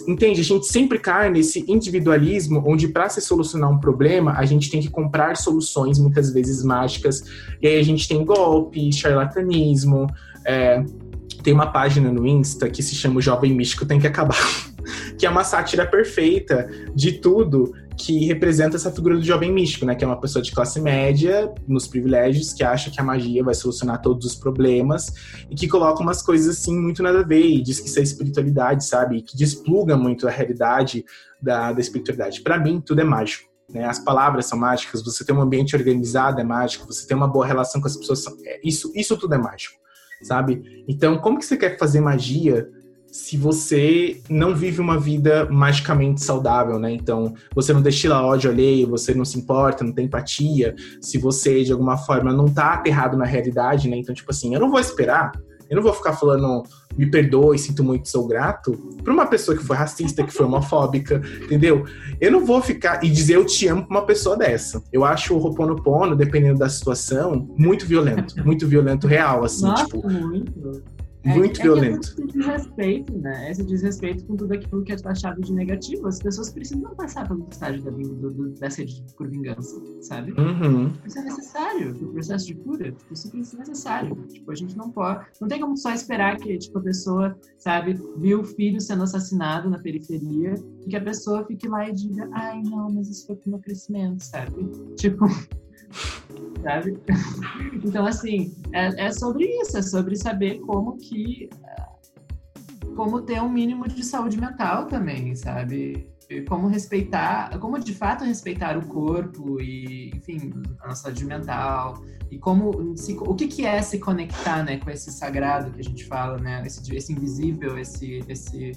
entende? A gente sempre cai nesse individualismo onde para se solucionar um problema, a gente tem que comprar soluções muitas vezes mágicas. E aí a gente tem golpe, charlatanismo, é, tem uma página no Insta que se chama o Jovem Místico Tem que Acabar. (laughs) que é uma sátira perfeita de tudo que representa essa figura do jovem místico, né? Que é uma pessoa de classe média, nos privilégios, que acha que a magia vai solucionar todos os problemas e que coloca umas coisas assim muito nada a ver e diz que isso é espiritualidade, sabe? E que despluga muito a realidade da, da espiritualidade. Para mim, tudo é mágico. Né? As palavras são mágicas, você tem um ambiente organizado é mágico, você tem uma boa relação com as pessoas, é, isso, isso tudo é mágico, sabe? Então, como que você quer fazer magia se você não vive uma vida magicamente saudável, né? Então, você não destila ódio alheio, você não se importa, não tem empatia, se você, de alguma forma, não tá aterrado na realidade, né? Então, tipo assim, eu não vou esperar, eu não vou ficar falando me perdoe, sinto muito, sou grato, pra uma pessoa que foi racista, que foi homofóbica, entendeu? Eu não vou ficar e dizer eu te amo pra uma pessoa dessa. Eu acho o Roponopono, dependendo da situação, muito violento, muito violento real, assim, Nossa, tipo... muito. Muito é, violento. É esse desrespeito, né? Esse desrespeito com tudo aquilo que é taxado de negativo. As pessoas precisam passar pelo estágio da, do, do, da sede por vingança, sabe? Uhum. Isso é necessário o processo de cura. Isso é necessário. Tipo, a gente não pode. Não tem como só esperar que tipo, a pessoa, sabe, viu o filho sendo assassinado na periferia e que a pessoa fique lá e diga, ai, não, mas isso foi pro meu crescimento, sabe? Tipo sabe? (laughs) Então, assim, é, é, sobre isso, é sobre saber como que. Como ter um mínimo de saúde mental também, sabe? Como respeitar, como de fato respeitar o corpo e, enfim, a nossa saúde mental e como se, o que, que é se conectar, né, com esse sagrado que a gente fala, né, esse, esse invisível, esse, esse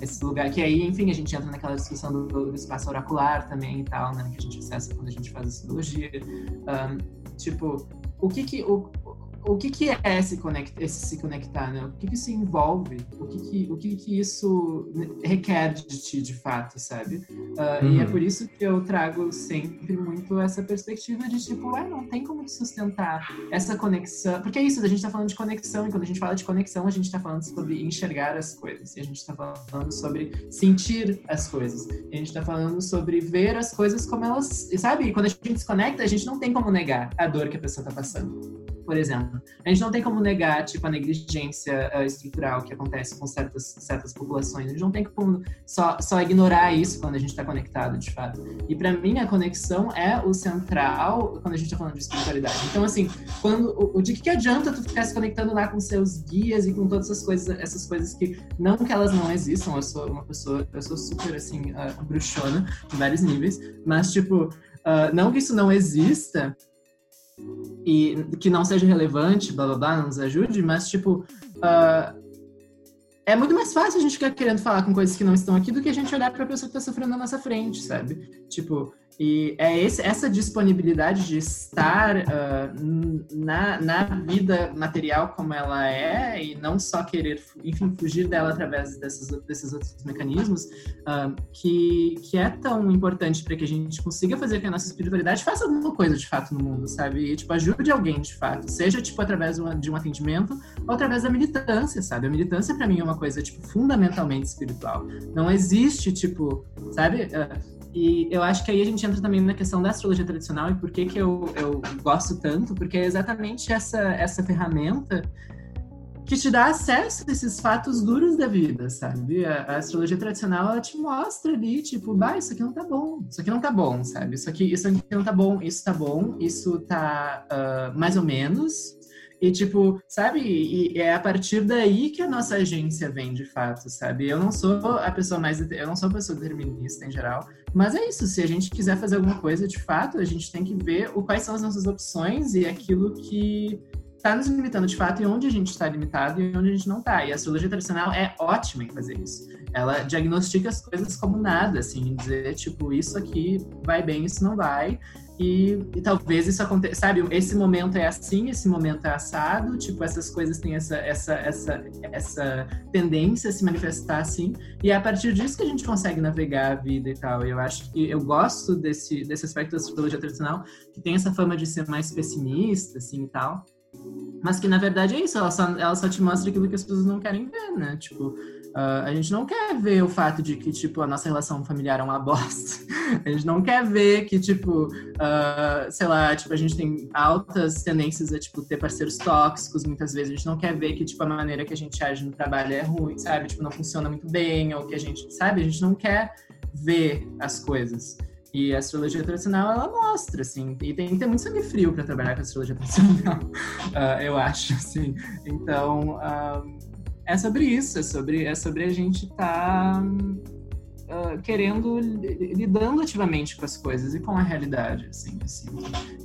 esse lugar que aí, enfim, a gente entra naquela discussão do, do espaço oracular também e tal, né, que a gente acessa quando a gente faz astrologia. Um, tipo, o que que o, o que, que é esse, conect, esse se conectar, né? O que, que isso envolve? O que, que, o que, que isso requer de ti, de fato, sabe? Uh, uhum. E é uhum. por isso que eu trago sempre muito essa perspectiva de tipo, ué, não tem como sustentar essa conexão. Porque é isso, a gente tá falando de conexão, e quando a gente fala de conexão, a gente tá falando sobre enxergar as coisas, e a gente tá falando sobre sentir as coisas, e a gente tá falando sobre ver as coisas como elas, sabe? E quando a gente se conecta, a gente não tem como negar a dor que a pessoa tá passando por exemplo. A gente não tem como negar, tipo, a negligência uh, estrutural que acontece com certas, certas populações. A gente não tem como só, só ignorar isso quando a gente está conectado, de fato. E para mim, a conexão é o central quando a gente está falando de espiritualidade. Então, assim, quando, o, de que adianta tu ficar se conectando lá com seus guias e com todas essas coisas, essas coisas que, não que elas não existam, eu sou uma pessoa, eu sou super, assim, uh, bruxona, em vários níveis, mas, tipo, uh, não que isso não exista, e que não seja relevante, blá blá blá, não nos ajude, mas tipo. Uh, é muito mais fácil a gente ficar querendo falar com coisas que não estão aqui do que a gente olhar para a pessoa que está sofrendo na nossa frente, sabe? Tipo, e é esse, essa disponibilidade de estar uh, na, na vida material como ela é e não só querer, enfim, fugir dela através desses, desses outros mecanismos, uh, que, que é tão importante para que a gente consiga fazer que a nossa espiritualidade faça alguma coisa de fato no mundo, sabe? E, tipo, ajude alguém de fato, seja, tipo, através de, um atendimento ou através da militância, sabe? A militância, para mim, é uma coisa, tipo, fundamentalmente espiritual. Não existe, tipo, sabe? Uh, e eu acho que aí a gente entra também na questão da astrologia tradicional e por que, que eu, eu gosto tanto, porque é exatamente essa, essa ferramenta que te dá acesso a esses fatos duros da vida, sabe? A, a, astrologia tradicional, ela te mostra ali, tipo, bah, isso aqui não tá bom, isso aqui não tá bom, sabe? Isso aqui, isso aqui não tá bom, isso tá bom, isso tá uh, mais ou menos, e, tipo, sabe? E, é a partir daí que a nossa agência vem, de fato, sabe? Eu não sou a pessoa mais... Eu não sou pessoa determinista, em geral. Mas é isso. Se a gente quiser fazer alguma coisa, de fato, a gente tem que ver o, quais são as nossas opções e aquilo que está nos limitando de fato e onde a gente está limitado e onde a gente não está. E a astrologia tradicional é ótima em fazer isso. Ela diagnostica as coisas como nada, assim, dizer, tipo, isso aqui vai bem, isso não vai. E, e, talvez isso aconteça, sabe? Esse momento é assim, esse momento é assado, tipo, essas coisas têm essa, essa, essa, essa tendência a se manifestar assim, e é a partir disso que a gente consegue navegar a vida e tal. E eu acho que eu gosto desse, desse aspecto da astrologia tradicional, que tem essa fama de ser mais pessimista, assim e tal. mas que na verdade é isso, ela só, ela só te mostra aquilo que as pessoas não querem ver, né? Tipo, Uh, a gente não quer ver o fato de que, tipo, a nossa relação familiar é uma bosta. (laughs) a gente não quer ver que, tipo, uh, sei lá, tipo, a gente tem altas tendências a, tipo, ter parceiros tóxicos muitas vezes. A gente não quer ver que, tipo, a maneira que a gente age no trabalho é ruim, sabe? Tipo, não funciona muito bem, ou que a gente, sabe? A gente não quer ver as coisas. E a astrologia tradicional, ela mostra, assim, e tem que ter muito sangue frio para trabalhar com a astrologia (laughs) tradicional, uh, eu acho, assim. Então, é sobre isso, é sobre, é sobre a gente estar tá, uh, querendo, lidando ativamente com as coisas e com a realidade, assim, assim.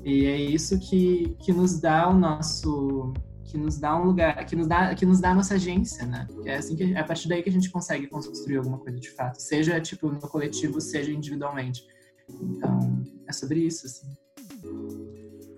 E é isso que, que nos dá o nosso que nos dá um lugar, que nos dá, que nos dá a nossa agência, né? É assim que é a partir daí que a gente consegue construir alguma coisa de fato, seja tipo no coletivo, seja individualmente. Então, é sobre isso, assim.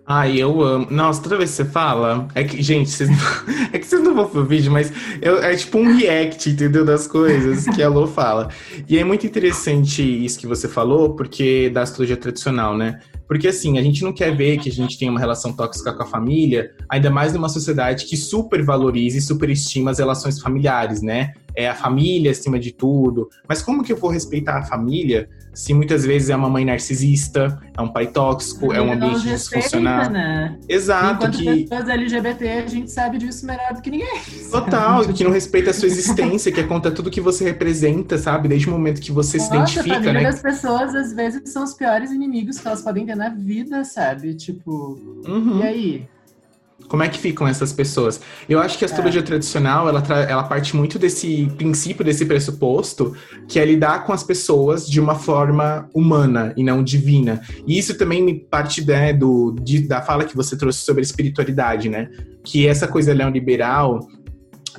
Ai, eu amo. Nossa, toda vez que você fala, é que, gente, vocês não... (laughs) é que vocês não vão ver o vídeo, mas eu, é tipo um react, entendeu? Das coisas que a Lô fala. E é muito interessante isso que você falou, porque da astrologia tradicional, né? Porque assim, a gente não quer ver que a gente tem uma relação tóxica com a família, ainda mais numa sociedade que super valoriza e superestima as relações familiares, né? É a família acima de tudo. Mas como que eu vou respeitar a família se muitas vezes é uma mãe narcisista, é um pai tóxico, é um ambiente disfuncional. Né? Exato. Enquanto que... pessoas LGBT, a gente sabe disso melhor do que ninguém. Total, (laughs) que não respeita a sua existência, que é contra tudo que você representa, sabe? Desde o momento que você Nossa, se identifica, né? das pessoas, às vezes, são os piores inimigos que elas podem ter na vida, sabe? Tipo, uhum. e aí? Como é que ficam essas pessoas? Eu acho que a astrologia é. tradicional, ela, ela parte muito desse princípio, desse pressuposto, que é lidar com as pessoas de uma forma humana e não divina. E isso também parte né, do, de, da fala que você trouxe sobre espiritualidade, né? Que essa coisa neoliberal,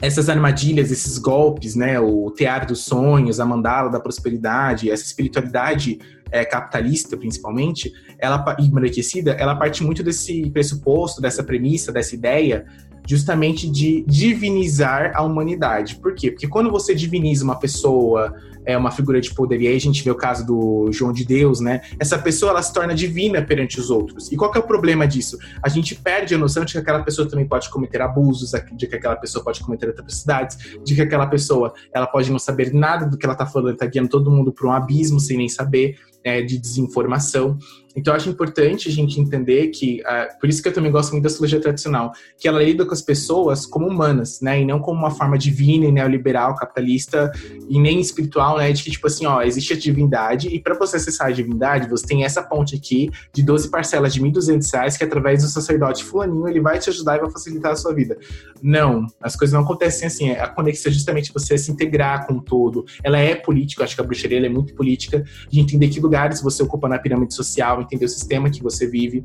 essas armadilhas, esses golpes, né? O tear dos sonhos, a mandala da prosperidade, essa espiritualidade é, capitalista, principalmente, ela embranquecida, ela parte muito desse pressuposto, dessa premissa, dessa ideia, justamente de divinizar a humanidade. Por quê? Porque quando você diviniza uma pessoa, é uma figura de poder, e aí a gente vê o caso do João de Deus, né? Essa pessoa ela se torna divina perante os outros. E qual que é o problema disso? A gente perde a noção de que aquela pessoa também pode cometer abusos, de que aquela pessoa pode cometer atrocidades, de que aquela pessoa ela pode não saber nada do que ela está falando, está guiando todo mundo para um abismo sem nem saber é, de desinformação. Então, eu acho importante a gente entender que, uh, por isso que eu também gosto muito da astrologia tradicional, que ela lida com as pessoas como humanas, né, e não como uma forma divina e neoliberal, capitalista e nem espiritual, né, de que, tipo assim, ó, existe a divindade e para você acessar a divindade, você tem essa ponte aqui de 12 parcelas de 1.200 reais que, através do sacerdote fulaninho, ele vai te ajudar e vai facilitar a sua vida. Não, as coisas não acontecem assim, a conexão é justamente você se integrar com o todo. Ela é política, acho que a bruxaria é muito política, de entender que lugares você ocupa na pirâmide social, entender o sistema que você vive.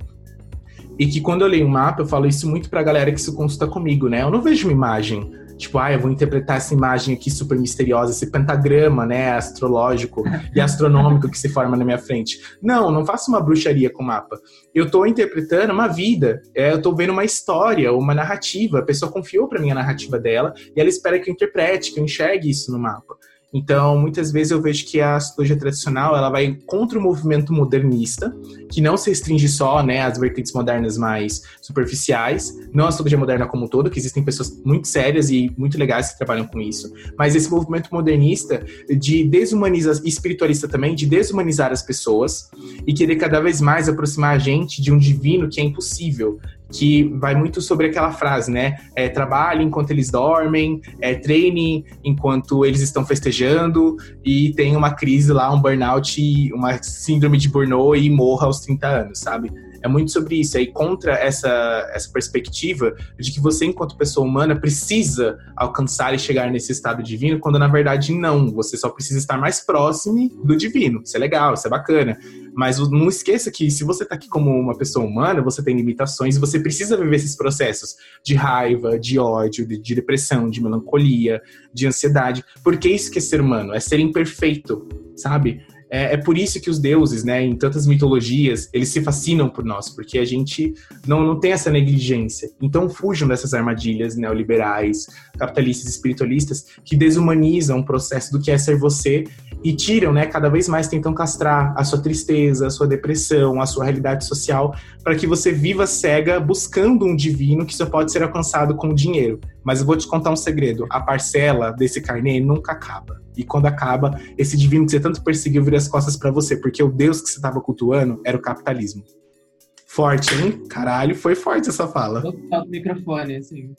E que quando eu leio um mapa, eu falo isso muito pra galera que se consulta comigo, né? Eu não vejo uma imagem, tipo, ah, eu vou interpretar essa imagem aqui super misteriosa, esse pentagrama, né, astrológico e astronômico que se forma na minha frente. Não, não faço uma bruxaria com o mapa. Eu tô interpretando uma vida, é, eu tô vendo uma história, uma narrativa. A pessoa confiou para mim a narrativa dela e ela espera que eu interprete, que eu enxergue isso no mapa. Então, muitas vezes eu vejo que a astrologia tradicional ela vai contra o movimento modernista, que não se restringe só né, às vertentes modernas mais superficiais, não a astrologia moderna como um todo, que existem pessoas muito sérias e muito legais que trabalham com isso, mas esse movimento modernista de desumanizar, espiritualista também, de desumanizar as pessoas e querer cada vez mais aproximar a gente de um divino que é impossível, que vai muito sobre aquela frase, né? É, trabalhe enquanto eles dormem, é, treine enquanto eles estão festejando e tem uma crise lá, um burnout, uma síndrome de burnout e morra aos 30 anos, sabe? É muito sobre isso, é ir contra essa, essa perspectiva de que você, enquanto pessoa humana, precisa alcançar e chegar nesse estado divino, quando na verdade não, você só precisa estar mais próximo do divino. Isso é legal, isso é bacana. Mas não esqueça que se você está aqui como uma pessoa humana, você tem limitações e você precisa viver esses processos de raiva, de ódio, de, de depressão, de melancolia, de ansiedade. Porque isso que é ser humano, é ser imperfeito, sabe? É, é, por isso que os deuses, né, em tantas mitologias, eles se fascinam por nós, porque a gente não, não tem essa negligência. Então fujam dessas armadilhas neoliberais, capitalistas, espiritualistas, que desumanizam o processo do que é ser você e tiram, né, cada vez mais tentam castrar a sua tristeza, a sua depressão, a sua realidade social, para que você viva cega buscando um divino que só pode ser alcançado com dinheiro. Mas eu vou te contar um segredo: a parcela desse carnê nunca acaba. E quando acaba, esse divino que você tanto perseguiu vira as costas para você, porque o Deus que você estava cultuando era o capitalismo. Forte, hein? Caralho, foi forte essa fala. Total o microfone, assim.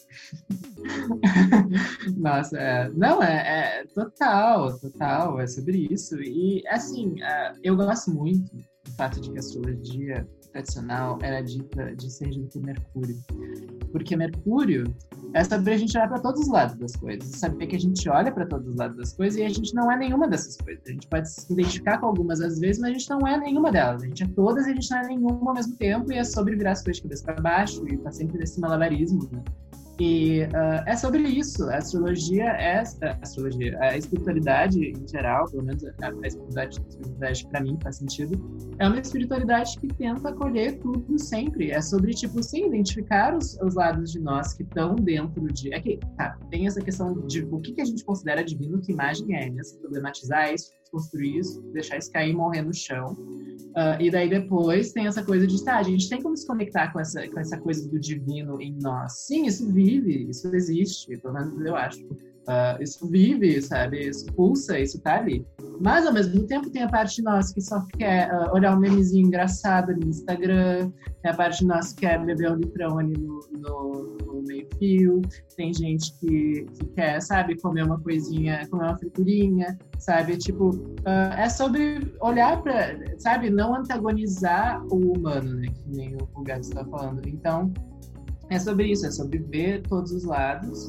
(laughs) Nossa, é... não, é, é, total, total, é sobre isso. E, assim, é, eu gosto muito do fato de que a astrologia tradicional era dita de ser por Mercúrio. Porque Mercúrio é saber a gente olhar para todos os lados das coisas, saber que a gente olha para todos os lados das coisas e a gente não é nenhuma dessas coisas. A gente pode se identificar com algumas às vezes, mas a gente não é nenhuma delas. A gente é todas e a gente não é nenhuma ao mesmo tempo e é sobre virar as coisas de cabeça para baixo e tá sempre nesse malabarismo, né? E uh, é sobre isso. A astrologia é a astrologia, a espiritualidade em geral, pelo menos a, a espiritualidade, espiritualidade para mim faz sentido, é uma espiritualidade que tenta acolher tudo sempre. É sobre tipo sim identificar os, os lados de nós que estão dentro de. É que tá, tem essa questão de o que, que a gente considera divino, que imagem é, né? Se problematizar isso, construir isso, deixar isso cair e morrer no chão. Uh, e daí depois tem essa coisa de, tá, a gente tem como se conectar com essa, com essa coisa do divino em nós. Sim, isso vive, isso existe, pelo menos eu acho. Uh, isso vive, sabe? Isso pulsa, isso tá ali. Mas, ao mesmo tempo, tem a parte de nós que só quer uh, olhar um memezinho engraçado no Instagram, tem a parte de nós que quer beber um litrão ali no, no, no meio-fio, tem gente que, que, quer, sabe, comer uma coisinha, comer uma friturinha, sabe? Tipo, uh, é sobre olhar para, sabe, não antagonizar o humano, né? Que nem o, o está falando. Então, é sobre isso, é sobre ver todos os lados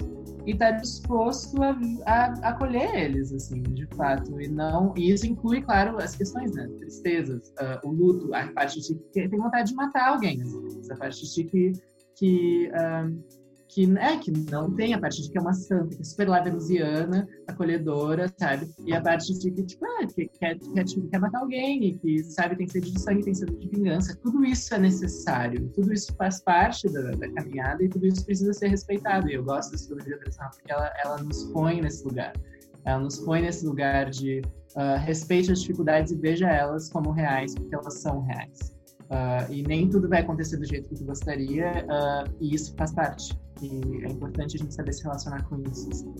e tá disposto a, a, acolher eles, assim, de fato. E não e isso inclui, claro, as questões, né? Tristezas, uh, o luto, a parte de que tem vontade de matar alguém, assim, essa parte de que, que uh, que é que não tem a parte de que é uma santa, que é super lá venusiana, acolhedora, sabe? E a parte de que, tipo, ah, que quer, quer, quer matar alguém, e que, sabe, tem sede de sangue, tem sede de vingança. Tudo isso é necessário, tudo isso faz parte da, da caminhada e tudo isso precisa ser respeitado. E eu gosto da astrologia tradicional porque ela, ela nos põe nesse lugar. Ela nos põe nesse lugar de uh, respeite as dificuldades e veja elas como reais, porque elas são reais. Uh, e nem tudo vai acontecer do jeito que tu gostaria, uh, e isso faz parte. E é importante a gente saber se relacionar com isso. Assim.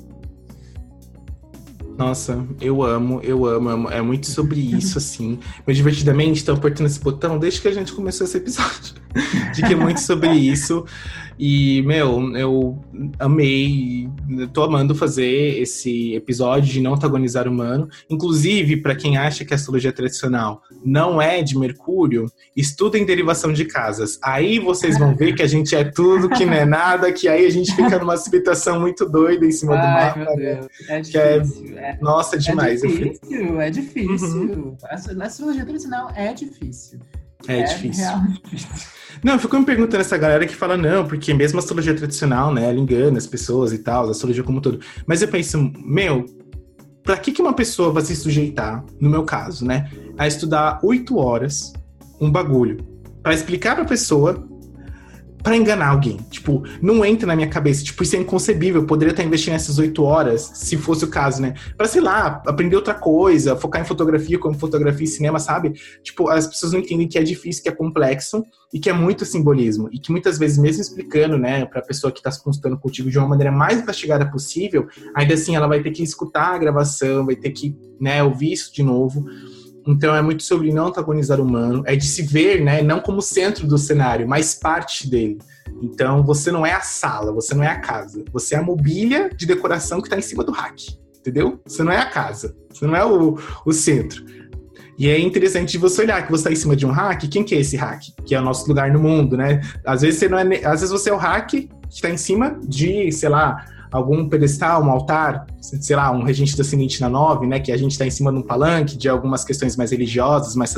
Nossa, eu amo, eu amo, amo. É muito sobre isso, (laughs) assim. Mas divertidamente, tô apertando esse botão desde que a gente começou esse episódio. De que é muito sobre isso. E, meu, eu amei, tô amando fazer esse episódio de não antagonizar o humano. Inclusive, para quem acha que a astrologia tradicional não é de Mercúrio, estudem derivação de casas. Aí vocês vão ver que a gente é tudo, que não é nada, que aí a gente fica numa civilização muito doida em cima Ai, do mapa. Né? É que é, é, nossa, demais. É difícil, é difícil. Uhum. A astrologia tradicional é difícil. É, é difícil. (laughs) Não, eu fico me perguntando essa galera que fala, não, porque mesmo a astrologia tradicional, né, ela engana as pessoas e tal, a astrologia como todo. Mas eu penso, meu, pra que, que uma pessoa vai se sujeitar, no meu caso, né, a estudar oito horas um bagulho? para explicar pra pessoa para enganar alguém. Tipo, não entra na minha cabeça. Tipo, isso é inconcebível. Eu poderia estar investindo essas oito horas, se fosse o caso, né? Pra, sei lá, aprender outra coisa, focar em fotografia, como fotografia e cinema, sabe? Tipo, as pessoas não entendem que é difícil, que é complexo e que é muito simbolismo. E que muitas vezes, mesmo explicando, né, pra pessoa que tá se consultando contigo de uma maneira mais investigada possível, ainda assim ela vai ter que escutar a gravação, vai ter que, né, ouvir isso de novo. Então é muito sobre não antagonizar o humano, é de se ver, né, não como centro do cenário, mas parte dele. Então você não é a sala, você não é a casa, você é a mobília de decoração que está em cima do rack, entendeu? Você não é a casa, você não é o, o centro. E é interessante você olhar que você está em cima de um hack, quem que é esse hack? Que é o nosso lugar no mundo, né? Às vezes você não é, às vezes você é o hack que está em cima de, sei lá, algum pedestal, um altar, sei lá, um regente da Sinite na nove, né, que a gente está em cima de um palanque de algumas questões mais religiosas, mais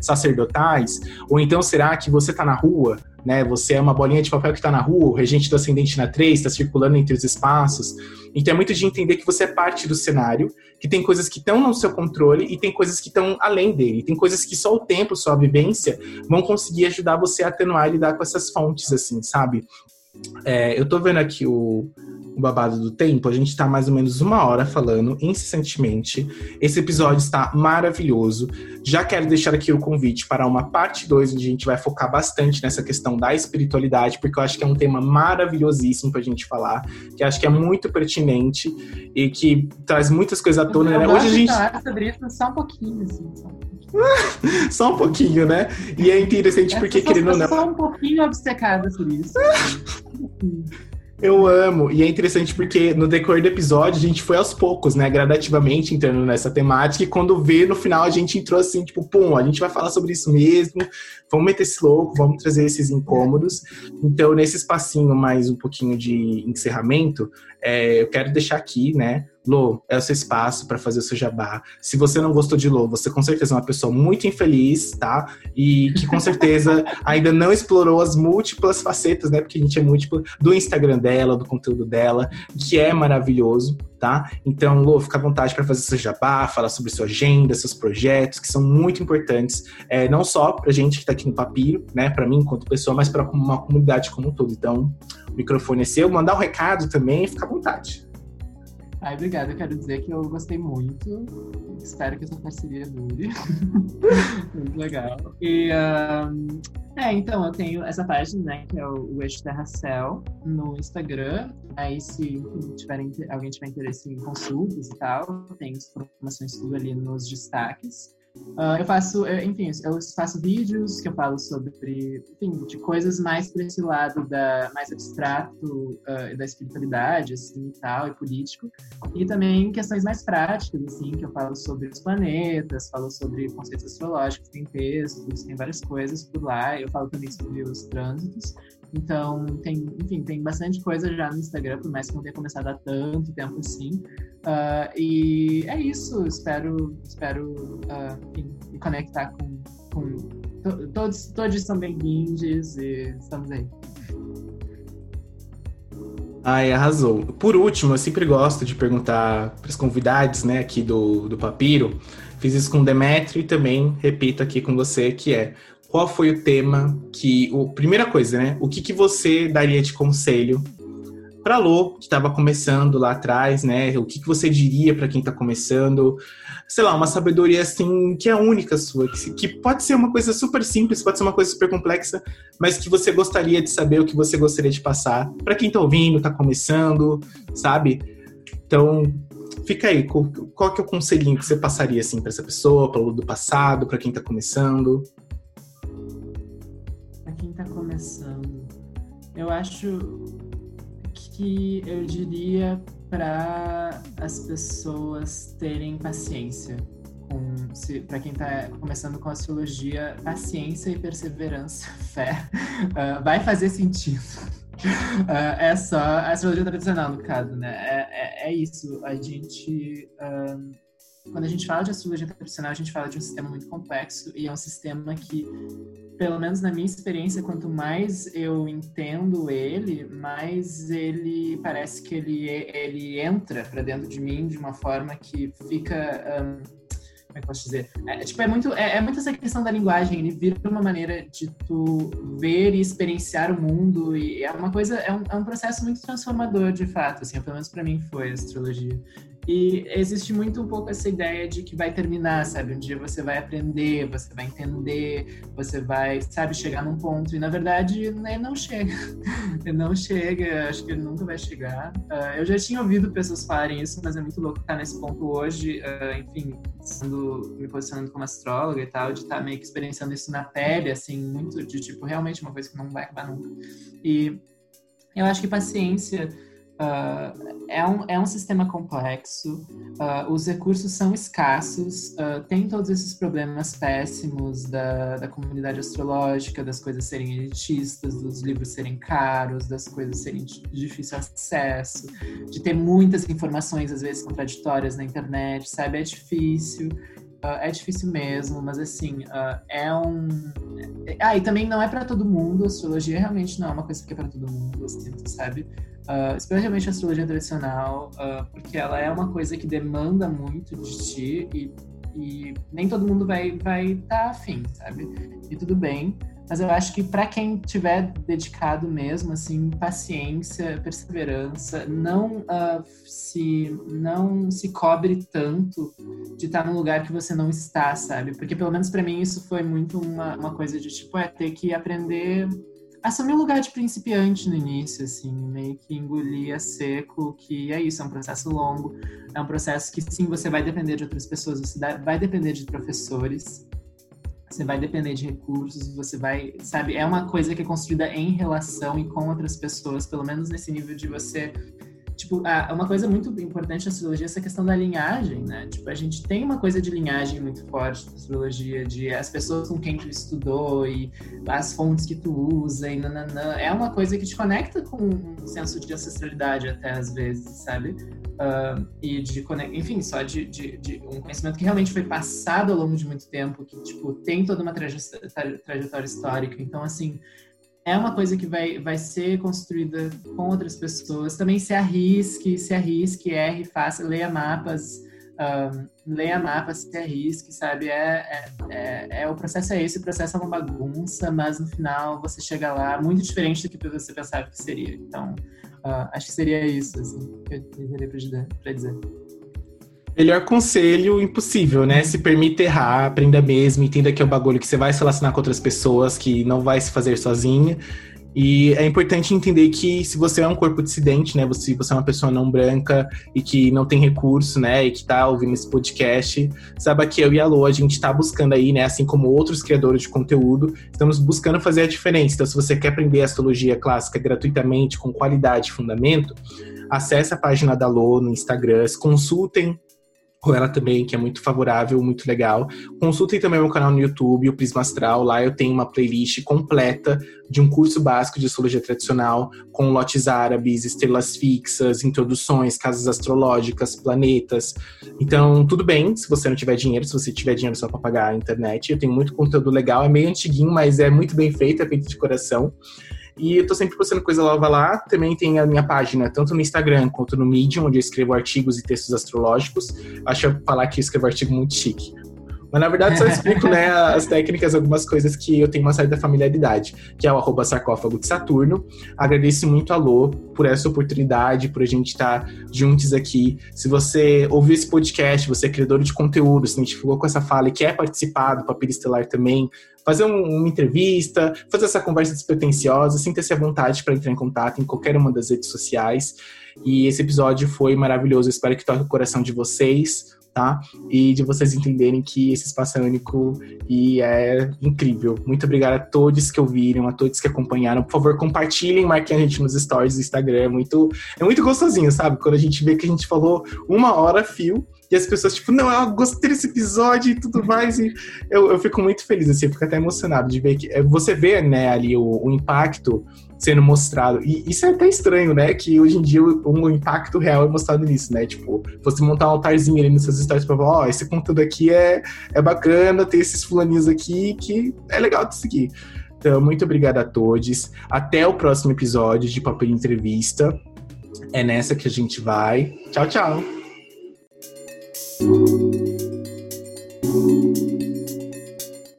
sacerdotais, ou então será que você está na rua né? Você é uma bolinha de papel que está na rua, o regente do ascendente na 3, está circulando entre os espaços. Então é muito de entender que você é parte do cenário, que tem coisas que estão no seu controle e tem coisas que estão além dele. Tem coisas que só o tempo, só a vivência vão conseguir ajudar você a atenuar e lidar com essas fontes, assim, sabe? É, eu tô vendo aqui o, o babado do tempo, a gente está mais ou menos uma hora falando incessantemente. Esse episódio está maravilhoso. Já quero deixar aqui o convite para uma parte 2, onde a gente vai focar bastante nessa questão da espiritualidade, porque eu acho que é um tema maravilhosíssimo para a gente falar, que acho que é muito pertinente e que traz muitas coisas à tona. Né? Hoje a gente. Falar sobre isso só um pouquinho, assim, só. (laughs) só um pouquinho, né? E é interessante porque, querendo ou não. Só um pouquinho obcecada por isso. (laughs) Eu amo. E é interessante porque no decorrer do episódio a gente foi aos poucos, né? Gradativamente entrando nessa temática. E quando vê no final a gente entrou assim, tipo, pum, a gente vai falar sobre isso mesmo. Vamos meter esse louco, vamos trazer esses incômodos. Então, nesse espacinho mais um pouquinho de encerramento, é, eu quero deixar aqui, né? Lô, é o seu espaço para fazer o seu jabá. Se você não gostou de Lô, você com certeza é uma pessoa muito infeliz, tá? E que com certeza (laughs) ainda não explorou as múltiplas facetas, né? Porque a gente é múltiplo do Instagram dela, do conteúdo dela, que é maravilhoso, tá? Então, Lô, fica à vontade para fazer seu jabá, falar sobre sua agenda, seus projetos, que são muito importantes, é, não só pra gente que tá aqui no Papiro, né? Para mim, enquanto pessoa, mas para uma comunidade como um todo. Então, o microfone é seu. Mandar um recado também, fica à vontade. Ai, obrigada. Eu quero dizer que eu gostei muito. Espero que essa parceria dure. (laughs) muito legal. E, um, é, então, eu tenho essa página, né, que é o, o Eixo Terra Céu, no Instagram. Aí, se tiver, alguém tiver interesse em consultas e tal, tem informações tudo ali nos destaques. Uh, eu faço, eu, enfim, eu faço vídeos que eu falo sobre, enfim, de coisas mais para esse lado da mais abstrato uh, da espiritualidade, assim, e tal, e político, e também questões mais práticas, assim, que eu falo sobre os planetas, falo sobre conceitos astrológicos, tem textos, tem várias coisas por lá. Eu falo também sobre os trânsitos. Então, tem, enfim, tem bastante coisa já no Instagram, por mais que não tenha começado há tanto tempo assim. Uh, e é isso, espero, espero uh, enfim, me conectar com, com to, todos, todos são bem-vindos e estamos aí. Ai, arrasou. Por último, eu sempre gosto de perguntar para os convidados, né, aqui do, do Papiro. Fiz isso com o Demetrio e também repito aqui com você, que é qual foi o tema que. O, primeira coisa, né? O que, que você daria de conselho para Lô, que estava começando lá atrás, né? O que, que você diria para quem está começando? Sei lá, uma sabedoria assim que é única sua, que, que, pode ser uma coisa super simples, pode ser uma coisa super complexa, mas que você gostaria de saber, o que você gostaria de passar para quem está ouvindo, está começando, sabe? Então, fica aí, qual, que é o conselhinho que você passaria assim para essa pessoa, para o do passado, para quem está começando? Está começando, eu acho que eu diria para as pessoas terem paciência para quem está começando com astrologia, paciência e perseverança, (laughs) fé, uh, vai fazer sentido. Uh, é só a astrologia tradicional, no caso, né? É, é, é isso. A gente. Um, quando a gente fala de astrologia tradicional, a gente fala de um sistema muito complexo e é um sistema que, pelo menos na minha experiência, quanto mais eu entendo ele, mais ele parece que ele, ele entra para dentro de mim de uma forma que fica. Um, como é que posso dizer? É, tipo, é muito, é, é muito essa questão da linguagem, ele vira uma maneira de tu ver e experienciar o mundo, e é uma coisa, é um, é um processo muito transformador, de fato, assim, pelo menos para mim foi a astrologia. E existe muito um pouco essa ideia de que vai terminar, sabe? Um dia você vai aprender, você vai entender, você vai, sabe, chegar num ponto. E na verdade, ele não chega. (laughs) não chega, acho que ele nunca vai chegar. Uh, eu já tinha ouvido pessoas falarem isso, mas é muito louco estar nesse ponto hoje, uh, enfim, sendo, me posicionando como astróloga e tal, de estar meio que experienciando isso na pele, assim, muito de tipo, realmente uma coisa que não vai acabar nunca. E eu acho que paciência Uh, é, um, é um sistema complexo, uh, os recursos são escassos, uh, tem todos esses problemas péssimos da, da comunidade astrológica, das coisas serem elitistas, dos livros serem caros, das coisas serem de difícil acesso, de ter muitas informações, às vezes contraditórias na internet, sabe? É difícil. Uh, é difícil mesmo, mas assim, uh, é um. Ah, e também não é para todo mundo. A astrologia realmente não é uma coisa que é para todo mundo, assim, sabe? Uh, especialmente a astrologia tradicional, porque ela é uma coisa que demanda muito de ti e, e nem todo mundo vai estar vai tá afim, sabe? E tudo bem. Mas eu acho que para quem tiver dedicado mesmo, assim, paciência, perseverança, não uh, se não se cobre tanto de estar num lugar que você não está, sabe? Porque pelo menos para mim isso foi muito uma, uma coisa de tipo, é ter que aprender assumir o lugar de principiante no início, assim, meio que engolir a seco, que é isso, é um processo longo, é um processo que sim, você vai depender de outras pessoas, você vai depender de professores, você vai depender de recursos, você vai, sabe, é uma coisa que é construída em relação e com outras pessoas, pelo menos nesse nível de você tipo, uma coisa muito importante na astrologia é essa questão da linhagem, né? Tipo, a gente tem uma coisa de linhagem muito forte na astrologia, de as pessoas com quem tu estudou e as fontes que tu usa e nananã. É uma coisa que te conecta com um senso de ancestralidade até às vezes, sabe? Uh, e de enfim, só de, de, de, um conhecimento que realmente foi passado ao longo de muito tempo, que tipo tem toda uma trajetória histórica. Então, assim, é uma coisa que vai, vai ser construída com outras pessoas. Também se arrisque, se arrisque, erre, faça, leia mapas, um, leia mapas, se arrisque, sabe? É, é, é, é, o processo é esse, o processo é uma bagunça, mas no final você chega lá muito diferente do que você pensava que seria. Então, uh, acho que seria isso, assim, que eu teria para dizer. Melhor conselho impossível, né? Se permita errar, aprenda mesmo, entenda que é um bagulho que você vai se relacionar com outras pessoas, que não vai se fazer sozinha. E é importante entender que se você é um corpo dissidente, né? Você, você é uma pessoa não branca e que não tem recurso, né? E que tá ouvindo esse podcast, saiba que eu e a Lô, a gente tá buscando aí, né? Assim como outros criadores de conteúdo, estamos buscando fazer a diferença. Então, se você quer aprender astrologia clássica gratuitamente, com qualidade e fundamento, acesse a página da Lô no Instagram, consultem com ela também, que é muito favorável, muito legal. Consultem também o meu canal no YouTube, o Prisma Astral. Lá eu tenho uma playlist completa de um curso básico de astrologia tradicional, com lotes árabes, estrelas fixas, introduções, casas astrológicas, planetas. Então, tudo bem se você não tiver dinheiro, se você tiver dinheiro só para pagar a internet. Eu tenho muito conteúdo legal, é meio antiguinho, mas é muito bem feito, é feito de coração. E eu tô sempre postando coisa nova lá. Também tem a minha página, tanto no Instagram quanto no Medium, onde eu escrevo artigos e textos astrológicos. Acho falar que eu escrevo artigo muito chique. Mas na verdade só explico né, as técnicas, algumas coisas que eu tenho uma certa familiaridade, que é o arroba sarcófago de Saturno. Agradeço muito a Lô por essa oportunidade, por a gente estar juntos aqui. Se você ouviu esse podcast, você é criador de conteúdo, se identificou com essa fala e quer participar do Papel Estelar também, fazer um, uma entrevista, fazer essa conversa despretensiosa, sinta-se à vontade para entrar em contato em qualquer uma das redes sociais. E esse episódio foi maravilhoso, espero que toque o coração de vocês tá? E de vocês entenderem que esse espaço é único e é incrível. Muito obrigado a todos que ouviram, a todos que acompanharam. Por favor, compartilhem, marquem a gente nos stories do Instagram. É muito, é muito gostosinho, sabe? Quando a gente vê que a gente falou uma hora fio e as pessoas, tipo, não, eu gostei desse episódio e tudo mais. E eu, eu fico muito feliz, assim, eu fico até emocionado de ver que é, você vê, né, ali o, o impacto sendo mostrado. E isso é até estranho, né? Que hoje em dia o, o impacto real é mostrado nisso, né? Tipo, você montar um altarzinho ali nos seus pra falar, ó, oh, esse conteúdo aqui é, é bacana, tem esses fulaninhos aqui que é legal de seguir. Então, muito obrigado a todos. Até o próximo episódio de Papel Entrevista. É nessa que a gente vai. Tchau, tchau.